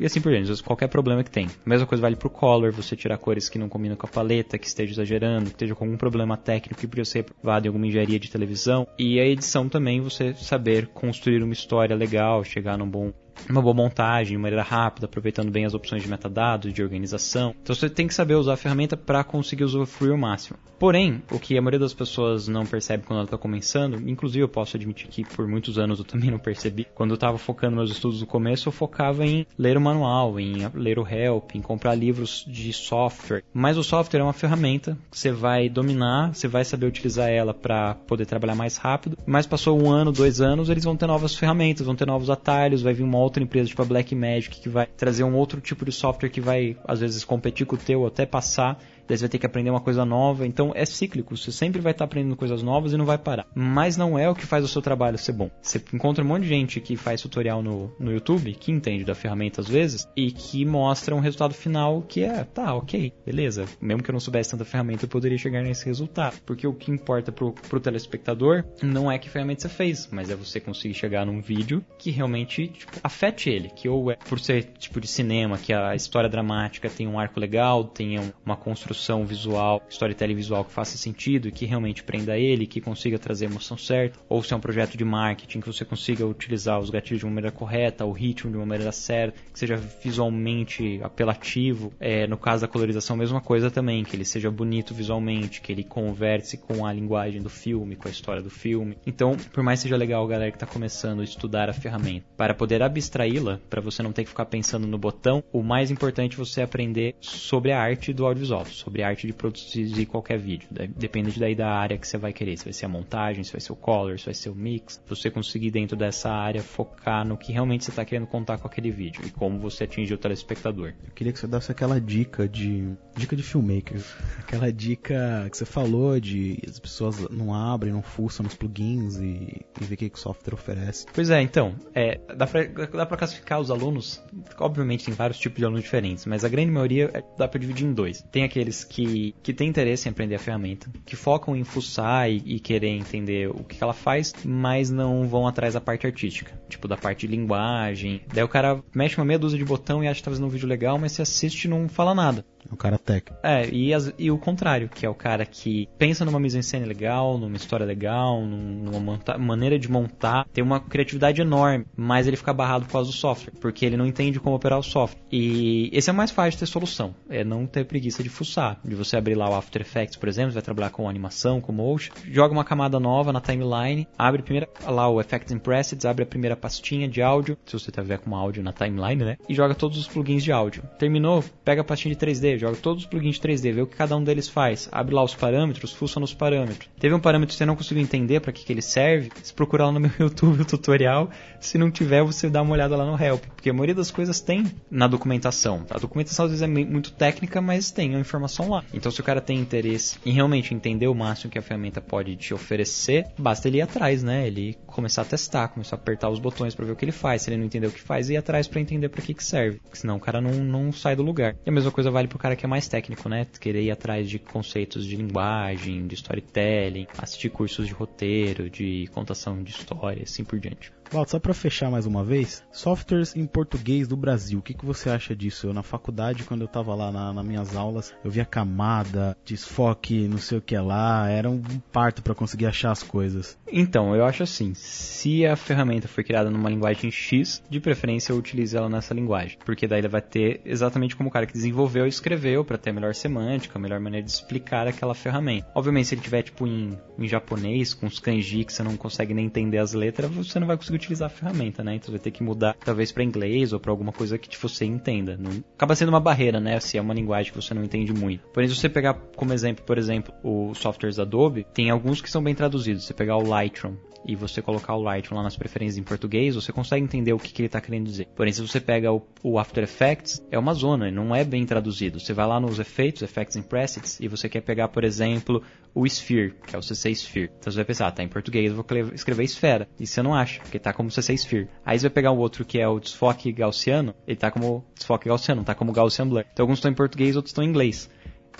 e assim por diante, qualquer problema que tem. A mesma coisa vale para o color, você tirar cores que não combinam com a paleta, que esteja exagerando, que esteja com algum problema técnico que podia ser aprovado em alguma engenharia de televisão. E a edição também, você saber construir uma história legal, chegar num bom uma boa montagem, de maneira rápida, aproveitando bem as opções de metadados, de organização. Então você tem que saber usar a ferramenta para conseguir usufruir o máximo. Porém, o que a maioria das pessoas não percebe quando ela está começando, inclusive eu posso admitir que por muitos anos eu também não percebi, quando eu estava focando meus estudos no começo, eu focava em ler o manual, em ler o help, em comprar livros de software. Mas o software é uma ferramenta que você vai dominar, você vai saber utilizar ela para poder trabalhar mais rápido. Mas passou um ano, dois anos, eles vão ter novas ferramentas, vão ter novos atalhos, vai vir uma outra empresa tipo a Blackmagic que vai trazer um outro tipo de software que vai às vezes competir com o teu, até passar daí você vai ter que aprender uma coisa nova. Então é cíclico, você sempre vai estar aprendendo coisas novas e não vai parar. Mas não é o que faz o seu trabalho ser bom. Você encontra um monte de gente que faz tutorial no, no YouTube, que entende da ferramenta às vezes, e que mostra um resultado final que é, tá, ok, beleza. Mesmo que eu não soubesse tanta ferramenta, eu poderia chegar nesse resultado. Porque o que importa pro, pro telespectador não é que ferramenta você fez, mas é você conseguir chegar num vídeo que realmente tipo, afete ele. Que ou é por ser tipo de cinema, que a história dramática tem um arco legal, tenha uma construção construção visual, storytelling visual que faça sentido e que realmente prenda ele, que consiga trazer a emoção certa, ou se é um projeto de marketing que você consiga utilizar os gatilhos de uma maneira correta, o ritmo de uma maneira certa, que seja visualmente apelativo. É, no caso da colorização, mesma coisa também, que ele seja bonito visualmente, que ele converse com a linguagem do filme, com a história do filme. Então, por mais seja legal galera que está começando a estudar a ferramenta, para poder abstraí-la, para você não ter que ficar pensando no botão, o mais importante é você aprender sobre a arte do audiovisual, sobre arte de produzir qualquer vídeo. Depende daí da área que você vai querer. Se vai ser a montagem, se vai ser o color, se vai ser o mix. Você conseguir dentro dessa área focar no que realmente você está querendo contar com aquele vídeo e como você atingir o telespectador. Eu queria que você desse aquela dica de dica de filmmaker, aquela dica que você falou de as pessoas não abrem, não fuçam nos plugins e, e ver o que, o software oferece. Pois é, então, é, dá para dá pra classificar os alunos, obviamente tem vários tipos de alunos diferentes, mas a grande maioria é, dá para dividir em dois. Tem aqueles aqueles que, que têm interesse em aprender a ferramenta, que focam em fuçar e, e querer entender o que ela faz, mas não vão atrás da parte artística, tipo da parte de linguagem. Daí o cara mexe uma meia dúzia de botão e acha que tá fazendo um vídeo legal, mas se assiste e não fala nada. É o cara técnico. É, e, as, e o contrário, que é o cara que pensa numa mise-en-scène legal, numa história legal, numa monta maneira de montar, tem uma criatividade enorme, mas ele fica barrado por causa do software, porque ele não entende como operar o software. E esse é o mais fácil de ter solução, é não ter preguiça de fuçar, de você abrir lá o After Effects, por exemplo, vai trabalhar com animação, com motion, joga uma camada nova na timeline, abre primeira, lá o Effects and Presets, abre a primeira pastinha de áudio, se você tiver com áudio na timeline, né? E joga todos os plugins de áudio. Terminou, pega a pastinha de 3D, joga todos os plugins de 3D, vê o que cada um deles faz, abre lá os parâmetros, fuça nos parâmetros. Teve um parâmetro que você não conseguiu entender para que, que ele serve, se procurar lá no meu YouTube o tutorial, se não tiver, você dá uma olhada lá no help, porque a maioria das coisas tem na documentação. A documentação às vezes é muito técnica, mas tem a informação lá. Então se o cara tem interesse em realmente entender o máximo que a ferramenta pode te oferecer, basta ele ir atrás, né? Ele começar a testar, começar a apertar os botões para ver o que ele faz. Se ele não entender o que faz, ir atrás para entender para que que serve. Porque senão o cara não, não sai do lugar. E a mesma coisa vale pro cara que é mais técnico, né? Querer ir atrás de conceitos de linguagem, de storytelling, assistir cursos de roteiro, de contação de história, assim por diante. Walter, só para fechar mais uma vez, softwares em português do Brasil, o que, que você acha disso? Eu na faculdade, quando eu tava lá na, nas minhas aulas, eu via camada, desfoque, não sei o que lá, era um parto para conseguir achar as coisas. Então, eu acho assim, se a ferramenta foi criada numa linguagem X, de preferência eu utilizo ela nessa linguagem, porque daí ela vai ter exatamente como o cara que desenvolveu e escreveu para ter a melhor semântica, a melhor maneira de explicar aquela ferramenta. Obviamente, se ele tiver tipo em, em japonês, com os kanji que você não consegue nem entender as letras, você não vai conseguir utilizar a ferramenta, né? Então você vai ter que mudar talvez para inglês ou para alguma coisa que você entenda. Não... Acaba sendo uma barreira, né? Se é uma linguagem que você não entende muito. Porém, se você pegar como exemplo, por exemplo, os softwares Adobe, tem alguns que são bem traduzidos. Você pegar o Lightroom e você colocar o Lightroom lá nas preferências em português, você consegue entender o que, que ele está querendo dizer. Porém, se você pega o, o, After Effects, é uma zona, não é bem traduzido. Você vai lá nos efeitos, Effects and Presets, e você quer pegar, por exemplo, o Sphere, que é o CC Sphere. Então você vai pensar, ah, tá em português, eu vou escrever esfera. E você não acha, porque tá como CC Sphere. Aí você vai pegar o outro que é o desfoque gaussiano, ele tá como desfoque gaussiano, tá como Gaussian Blur. Então alguns estão em português, outros estão em inglês.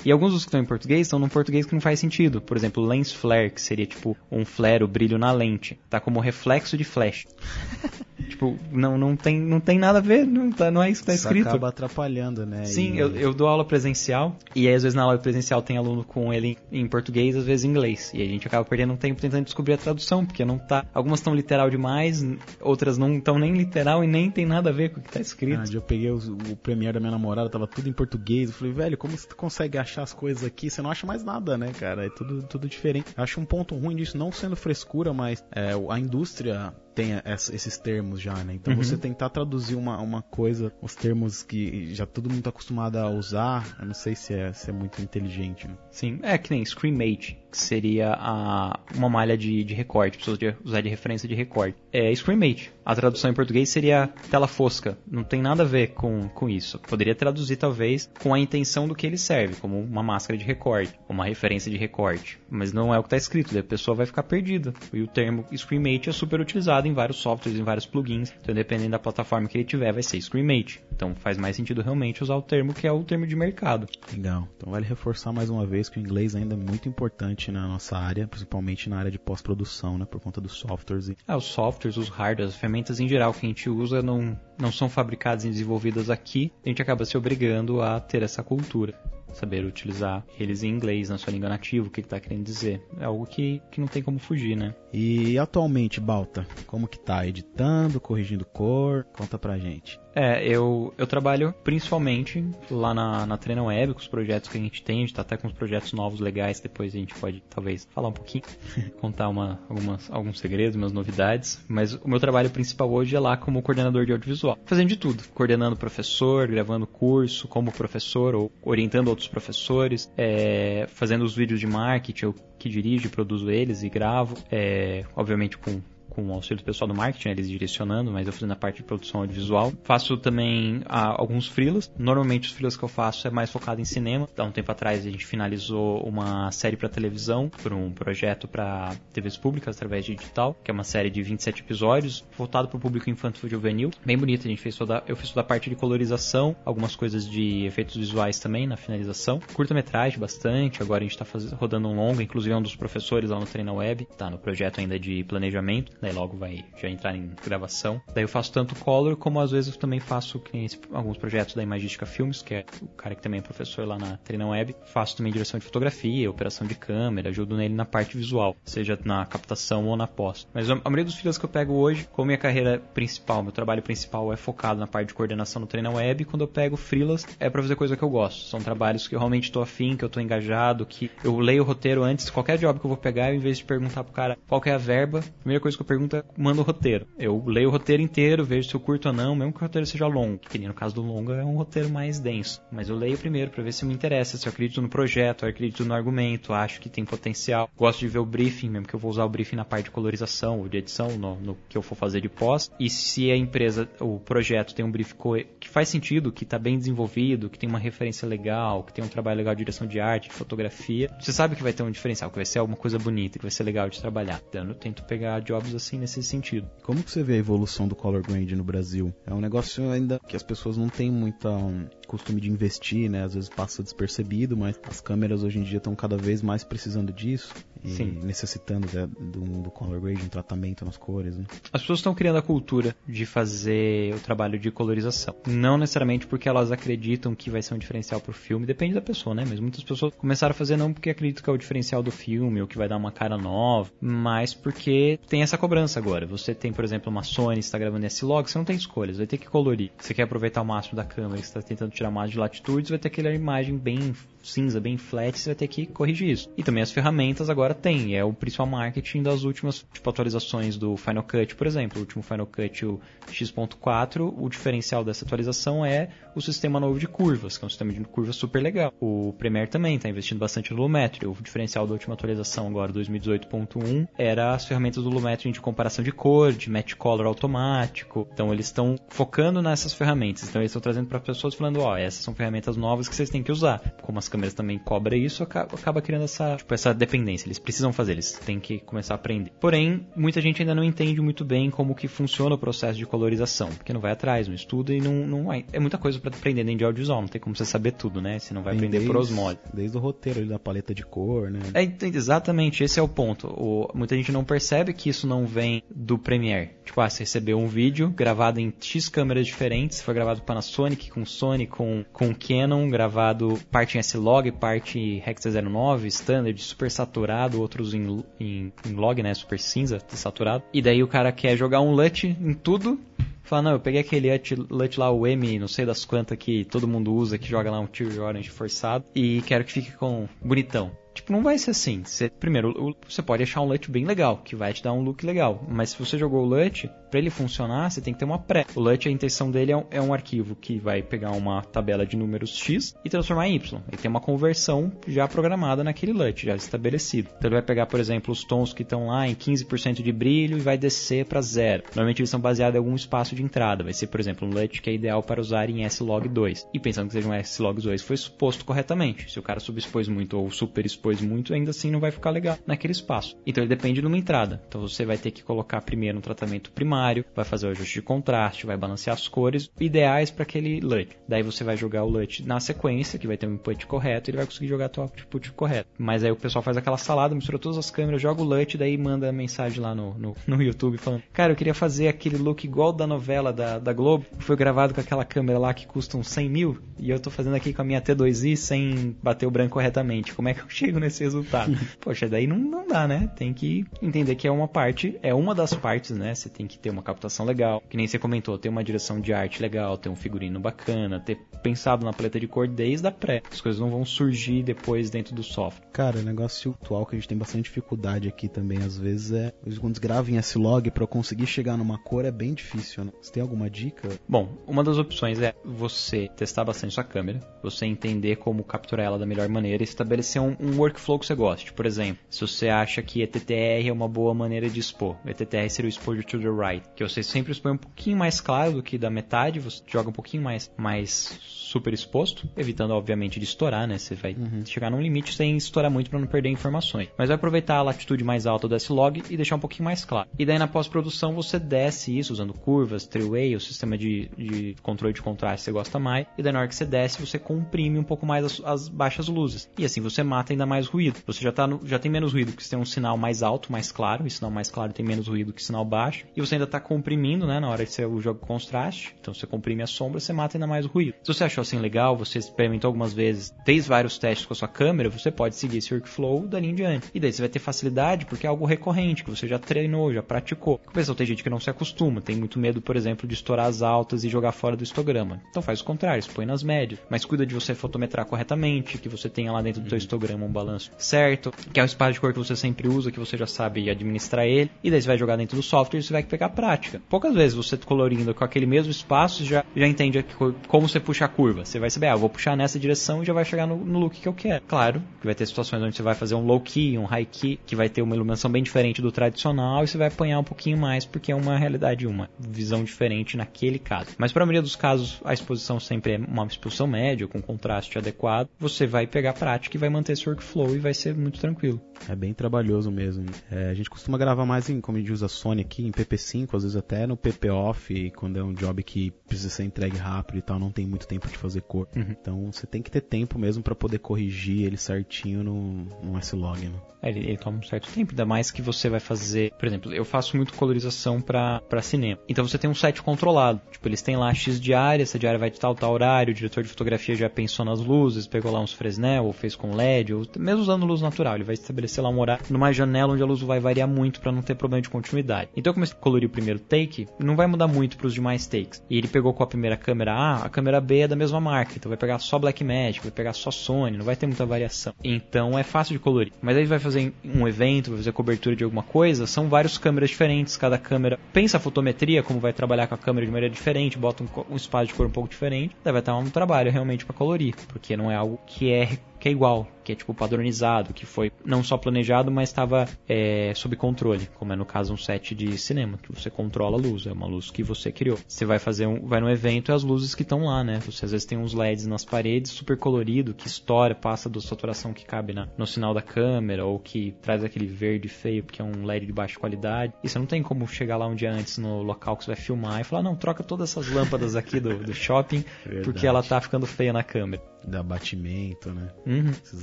E alguns dos que estão em português estão num português que não faz sentido. Por exemplo, lens flare, que seria tipo um flare, o brilho na lente. Tá como reflexo de flash. tipo, não, não, tem, não tem nada a ver, não, tá, não é isso que tá Isso escrito. acaba atrapalhando, né? Sim, E- eu, eu dou aula presencial e aí às vezes na aula presencial tem aluno com ele em português, às vezes em inglês. E a gente acaba perdendo um tempo tentando descobrir a tradução, porque não tá. Algumas estão literal demais, outras não estão nem literal e nem tem nada a ver com o que tá escrito. Ah, eu peguei os- o, Premiere da minha namorada, tava tudo em português. Eu falei, velho, como você consegue achar as coisas aqui? Você não acha mais nada, né, cara? É tudo, tudo diferente. Acho um ponto ruim disso, não sendo frescura, mas é, a indústria tem essa- esses termos já, né? Então Uhum. você tentar traduzir uma, uma coisa, os termos que já todo mundo tá acostumado a usar, eu não sei se é, se é muito inteligente. Né? Sim, é que nem Screamate, que seria a, uma malha de, de recorte, pessoas de usar de referência de recorte. É Screamate. A tradução em português seria tela fosca. Não tem nada a ver com, com isso. Poderia traduzir, talvez, com a intenção do que ele serve, como uma máscara de recorte, uma referência de recorte. Mas não é o que está escrito, daí a pessoa vai ficar perdida. E o termo Screamate é super utilizado em vários softwares, em vários plugins. Então, dependendo da plataforma que ele tiver, vai ser Screamate. Então, faz mais sentido realmente usar o termo que é o termo de mercado. Legal. Então vale reforçar mais uma vez que o inglês ainda é muito importante na nossa área, principalmente na área de pós-produção, né? Por conta dos softwares e Ah, os softwares, os hardwares, as ferramentas em geral que a gente usa não, não são fabricadas e desenvolvidas aqui. A gente acaba se obrigando a ter essa cultura. Saber utilizar eles em inglês, na sua língua nativa, o que está querendo dizer. É algo que, que não tem como fugir, né? E atualmente, Balta, como que tá? Editando, corrigindo cor? Conta pra gente. É, eu, eu trabalho principalmente lá na, na Treina Web, com os projetos que a gente tem. A gente tá até com uns projetos novos legais, depois a gente pode talvez falar um pouquinho, contar uma, algumas, alguns segredos, umas novidades. Mas o meu trabalho principal hoje é lá como coordenador de audiovisual, fazendo de tudo, coordenando professor, gravando curso como professor ou orientando outros professores, é, fazendo os vídeos de marketing, eu que dirijo, produzo eles e gravo, é, obviamente com com o auxílio do pessoal do marketing, né, eles direcionando, mas eu fazendo a parte de produção audiovisual. Faço também ah, alguns freelas. Normalmente os freelas que eu faço é mais focado em cinema. Há um tempo atrás a gente finalizou uma série para televisão, por um projeto para TVs públicas através de digital, que é uma série de 27 episódios, voltado para o público infantil e juvenil. Bem bonita, a gente fez toda, eu fiz toda a parte de colorização, algumas coisas de efeitos visuais também na finalização. Curta-metragem bastante, agora a gente está rodando um longo, inclusive é um dos professores lá no Treina Web, tá no projeto ainda de planejamento daí logo vai já entrar em gravação. Daí eu faço tanto color como às vezes eu também faço esse- alguns projetos da Imagística Filmes, que é o cara que também é professor lá na Treina Web. Faço também direção de fotografia, operação de câmera, ajudo nele na parte visual, seja na captação ou na pós. Mas a maioria dos filhos que eu pego hoje, como minha carreira principal, meu trabalho principal é focado na parte de coordenação no Treina Web, quando eu pego freelas é pra fazer coisa que eu gosto. São trabalhos que eu realmente tô afim, que eu tô engajado, que eu leio o roteiro antes, qualquer job que eu vou pegar, em vez de perguntar pro cara qual é a verba, a primeira coisa que eu pergunta manda o roteiro. Eu leio o roteiro inteiro, vejo se eu curto ou não, mesmo que o roteiro seja longo. Que nem no caso do longo é um roteiro mais denso. Mas eu leio primeiro pra ver se me interessa, se eu acredito no projeto, eu acredito no argumento, acho que tem potencial. Gosto de ver o briefing, mesmo que eu vou usar o briefing na parte de colorização ou de edição, no, no que eu for fazer de pós. E se a empresa, o projeto tem um briefing que faz sentido, que tá bem desenvolvido, que tem uma referência legal, que tem um trabalho legal de direção de arte, de fotografia, você sabe que vai ter um diferencial, que vai ser alguma coisa bonita, que vai ser legal de trabalhar. Então eu tento pegar jobs assim nesse sentido. Como que você vê a evolução do color grade no Brasil? É um negócio ainda que as pessoas não têm muito um, costume de investir, né? Às vezes passa despercebido, mas as câmeras hoje em dia estão cada vez mais precisando disso e Sim. necessitando né, do, do color grade, um tratamento nas cores. Né? As pessoas estão criando a cultura de fazer o trabalho de colorização. Não necessariamente porque elas acreditam que vai ser um diferencial pro filme, depende da pessoa, né? Mas muitas pessoas começaram a fazer não porque acreditam que é o diferencial do filme ou que vai dar uma cara nova, mas porque tem essa cobrança agora. Você tem, por exemplo, uma Sony, está gravando esse log, você não tem escolha, você vai ter que colorir. Você quer aproveitar o máximo da câmera, você está tentando tirar mais de latitude, você vai ter aquela imagem bem cinza, bem flat, você vai ter que corrigir isso. E também as ferramentas agora tem, é o principal marketing das últimas tipo, atualizações do Final Cut, por exemplo. O último Final Cut, o X.4, o diferencial dessa atualização é o sistema novo de curvas, que é um sistema de curvas super legal. O Premiere também está investindo bastante no Lumetri. O diferencial da última atualização agora, 2018.1, era as ferramentas do Lumetri de comparação de cor, de match color automático. Então eles estão focando nessas ferramentas. Então eles estão trazendo para as pessoas falando, ó, essas são ferramentas novas que vocês têm que usar. Como as câmeras também cobram isso, aca- acaba criando essa, tipo, essa dependência. Eles precisam fazer, eles têm que começar a aprender. Porém, muita gente ainda não entende muito bem como que funciona o processo de colorização, porque não vai atrás, não estuda e não, não é, é muita coisa para aprender dentro de audiovisual, não tem como você saber tudo, né? Você não vai aprender desde, por osmose. Desde o roteiro ali da paleta de cor, né? É, ent- exatamente, esse é o ponto. O- muita gente não percebe que isso não vem do Premiere. Tipo, ah, você recebeu um vídeo gravado em X câmeras diferentes, foi gravado com Panasonic, com Sony, com, com Canon, gravado parte em S-Log, parte em Hexa 09, Standard, super saturado, outros em, em, em log, né, super cinza, saturado. E daí o cara quer jogar um LUT em tudo, Fala, não, eu peguei aquele LUT, lá, o M, não sei das quantas que todo mundo usa, que joga lá um Tear Orange forçado, e quero que fique com bonitão. Tipo, não vai ser assim. Você, primeiro, você pode achar um LUT bem legal, que vai te dar um look legal. Mas se você jogou o LUT, para ele funcionar, você tem que ter uma pré. O LUT, a intenção dele é um, é um arquivo que vai pegar uma tabela de números X e transformar em Y. Ele tem uma conversão já programada naquele LUT, já estabelecido. Então ele vai pegar, por exemplo, os tons que estão lá em 15% de brilho e vai descer para zero. Normalmente eles são baseados em algum espaço de entrada. Vai ser, por exemplo, um LUT que é ideal para usar em S-Log2. E pensando que seja um S-Log2 foi suposto corretamente. Se o cara subexpôs muito ou superexpôs muito, ainda assim não vai ficar legal naquele espaço. Então ele depende de uma entrada. Então você vai ter que colocar primeiro um tratamento primário, vai fazer o ajuste de contraste, vai balancear as cores ideais para aquele LUT. Daí você vai jogar o LUT na sequência, que vai ter um input correto, e ele vai conseguir jogar o output correto. Mas aí o pessoal faz aquela salada, mistura todas as câmeras, joga o LUT, daí manda mensagem lá no, no, no YouTube falando: Cara, eu queria fazer aquele look igual da novela da, da Globo, que foi gravado com aquela câmera lá que custa uns 100 mil, e eu tô fazendo aqui com a minha T2i sem bater o branco corretamente. Como é que eu chego nesse resultado? Poxa, daí não, não dá, né? Tem que entender que é uma parte, é uma das partes, né? Você tem que ter uma captação legal, que nem você comentou, ter uma direção de arte legal, ter um figurino bacana, ter pensado na paleta de cor desde a pré. As coisas não vão surgir depois dentro do software. Cara, o negócio atual que a gente tem bastante dificuldade aqui também, às vezes, é. Quando grava em S-Log, pra eu conseguir chegar numa cor é bem difícil, né? Você tem alguma dica? Bom, uma das opções é você testar bastante sua câmera, você entender como capturar ela da melhor maneira e estabelecer um, um workflow que você goste. Por exemplo, se você acha que ETTR é uma boa maneira de expor, ETTR seria o Exposure to the Right, que você sempre expõe um pouquinho mais claro do que da metade, você joga um pouquinho mais, mais super exposto, evitando obviamente de estourar, né? Você vai chegar num limite sem estourar muito para não perder informações. Mas vai aproveitar a latitude mais alta do S-Log e deixar um pouquinho mais claro. E daí na pós-produção você desce isso usando curvas, three-way, o sistema de, de controle de contraste que você gosta mais. E daí na hora que você desce, você comprime um pouco mais as, as baixas luzes. E assim você mata ainda mais ruído. Você já, tá no- já tem menos ruído porque você tem um sinal mais alto, mais claro. E sinal mais claro tem menos ruído que sinal baixo. E você ainda está comprimindo, né? Na hora que você joga o contraste. Então você comprime a sombra, você mata ainda mais ruído. Se você achou assim legal, você experimentou algumas vezes, fez vários testes com a sua câmera, você pode seguir esse workflow dali em diante. E daí você vai ter facilidade porque é algo recorrente, que você já treinou, já praticou. Com pessoal, tem gente que não se acostuma, tem muito medo, por exemplo, de estourar as altas e jogar fora do histograma. Então faz o contrário, põe nas médias. Mas cuida de você fotometrar corretamente, que você tenha lá dentro do seu histograma um balanço certo, que é o espaço de cor que você sempre usa, que você já sabe administrar ele. E daí você vai jogar dentro do software e você vai pegar prática. Poucas vezes você colorindo com aquele mesmo espaço já, já entende como você puxa a curva. Você vai saber, ah, vou puxar nessa direção e já vai chegar no, no look que eu quero. Claro, que vai ter situações onde você vai fazer um low key, um high key, que vai ter uma iluminação bem diferente do tradicional e você vai apanhar um pouquinho mais porque é uma realidade, uma visão diferente naquele caso. Mas para a maioria dos casos, a exposição sempre é uma exposição média, com contraste adequado. Você vai pegar prática e vai manter esse workflow e vai ser muito tranquilo. É bem trabalhoso mesmo. É, a gente costuma gravar mais em, como a gente usa Sony aqui, em PP5, às vezes até no PP Off, quando é um job que precisa ser entregue rápido e tal, não tem muito tempo de fazer cor. Então você tem que ter tempo mesmo para poder corrigir ele certinho no, no S-Log, né? É, Ele, ele toma um certo tempo, ainda mais que você vai fazer. Por exemplo, eu faço muito colorização pra pra cinema. Então você tem um set controlado. Tipo, eles têm lá X diária, essa diária vai de tal, tal horário, o diretor de fotografia já pensou nas luzes, pegou lá uns Fresnel, ou fez com LED, ou mesmo usando luz natural, ele vai estabelecer lá um horário numa janela onde a luz vai variar muito pra não ter problema de continuidade. Então eu comecei a colorir primeiro take, não vai mudar muito pros demais takes. E ele pegou com a primeira câmera A, a câmera B é da mesma marca, então vai pegar só Blackmagic, vai pegar só Sony, não vai ter muita variação. Então é fácil de colorir. Mas aí vai fazer um evento, vai fazer cobertura de alguma coisa, são várias câmeras diferentes, cada câmera pensa a fotometria, como vai trabalhar com a câmera de maneira diferente, bota um, um espaço de cor um pouco diferente, daí vai estar um trabalho realmente para colorir, porque não é algo que é que é igual. que é tipo padronizado, que foi não só planejado, mas estava é, sob controle, como é no caso um set de cinema, que você controla a luz, é uma luz que você criou. Você vai fazer um, vai no evento e as luzes que estão lá, né? Você às vezes tem uns LEDs nas paredes super colorido, que estoura, passa da saturação que cabe na, no sinal da câmera, ou que traz aquele verde feio, porque é um LED de baixa qualidade. E você não tem como chegar lá um dia antes no local que você vai filmar e falar, não, troca todas essas lâmpadas aqui do, do shopping, Verdade. porque ela tá ficando feia na câmera. Dá batimento, né? Uhum. Esses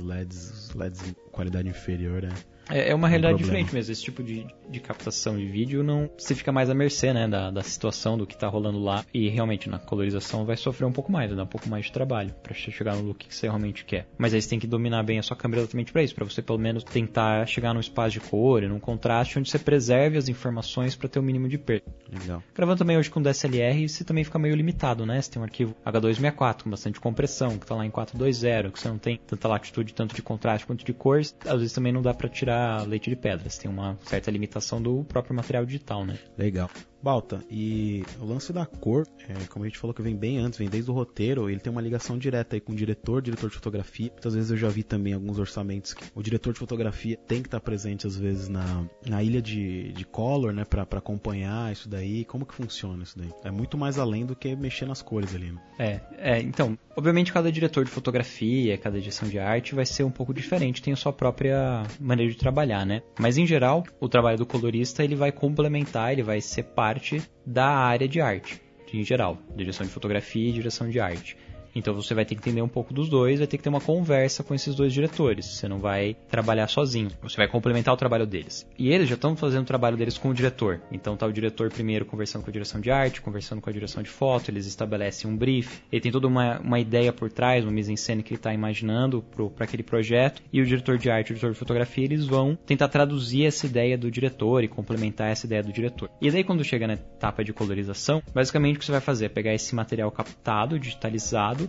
LEDs, os LEDs de qualidade inferior, né? É, é uma um realidade problema. diferente mesmo. Esse tipo de, de captação de vídeo não. Você fica mais à mercê, né? Da, da situação, do que tá rolando lá. E realmente na colorização vai sofrer um pouco mais, vai dar um pouco mais de trabalho che- chegar no look que você realmente quer. Mas aí você tem que dominar bem a sua câmera exatamente pra isso, pra você pelo menos tentar chegar num espaço de cor e num contraste onde você preserve as informações pra ter o mínimo de perda. Legal. Gravando também hoje com DSLR, você também fica meio limitado, né? Você tem um arquivo H264 com bastante compressão, que tá lá em 420, que você não tem tanta latitude, tanto de contraste quanto de cores. Às vezes também não dá pra tirar leite de pedra, você tem uma certa limitação do próprio material digital, né? Legal. Balta, e o lance da cor, é, como a gente falou que vem bem antes, vem desde o roteiro, ele tem uma ligação direta aí com o diretor, diretor de fotografia. Muitas vezes eu já vi também alguns orçamentos que o diretor de fotografia tem que estar presente às vezes na, na ilha de, de color, né, pra acompanhar isso daí. Como que funciona isso daí? É muito mais além do que mexer nas cores ali, né? É, é, então, obviamente cada diretor de fotografia, cada direção de arte vai ser um pouco diferente, tem a sua própria maneira de trabalhar, né? Mas em geral, o trabalho do colorista ele vai complementar, ele vai ser parte da área de arte, em geral, direção de fotografia e direção de arte. Então você vai ter que entender um pouco dos dois, vai ter que ter uma conversa com esses dois diretores. Você não vai trabalhar sozinho, você vai complementar o trabalho deles. E eles já estão fazendo o trabalho deles com o diretor. Então tá o diretor primeiro conversando com a direção de arte, conversando com a direção de foto, eles estabelecem um brief, ele tem toda uma, uma ideia por trás, uma mise-en-scène que ele está imaginando para aquele projeto, e o diretor de arte e o diretor de fotografia eles vão tentar traduzir essa ideia do diretor e complementar essa ideia do diretor. E daí quando chega na etapa de colorização, basicamente o que você vai fazer é pegar esse material captado, digitalizado,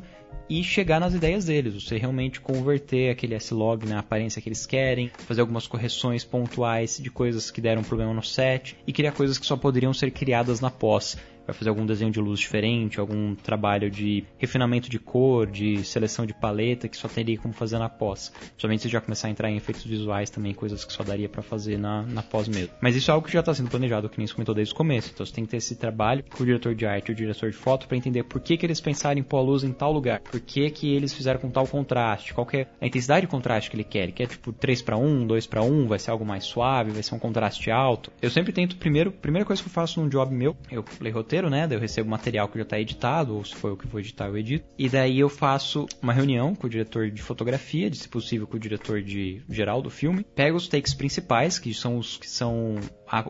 e chegar nas ideias deles, você realmente converter aquele S-Log na aparência que eles querem, fazer algumas correções pontuais de coisas que deram problema no set e criar coisas que só poderiam ser criadas na pós. Vai fazer algum desenho de luz diferente, algum trabalho de refinamento de cor, de seleção de paleta que só teria como fazer na pós. Somente se já começar a entrar em efeitos visuais também, coisas que só daria para fazer na, na pós mesmo. Mas isso é algo que já está sendo planejado, que nem comentou desde o começo. Então você tem que ter esse trabalho com o diretor de arte e o diretor de foto para entender por que, que eles pensaram em pôr a luz em tal lugar, por que, que eles fizeram com tal contraste, qual é a intensidade de contraste que ele quer. Ele quer tipo 3 para 1, 2 para 1, vai ser algo mais suave, vai ser um contraste alto. Eu sempre tento, primeiro, primeira coisa que eu faço num job meu, eu leio roteiro, né? Daí eu recebo material que já está editado, ou se for eu que vou editar, eu edito. E daí eu faço uma reunião com o diretor de fotografia, de se possível com o diretor de geral do filme. Pego os takes principais, que são os que são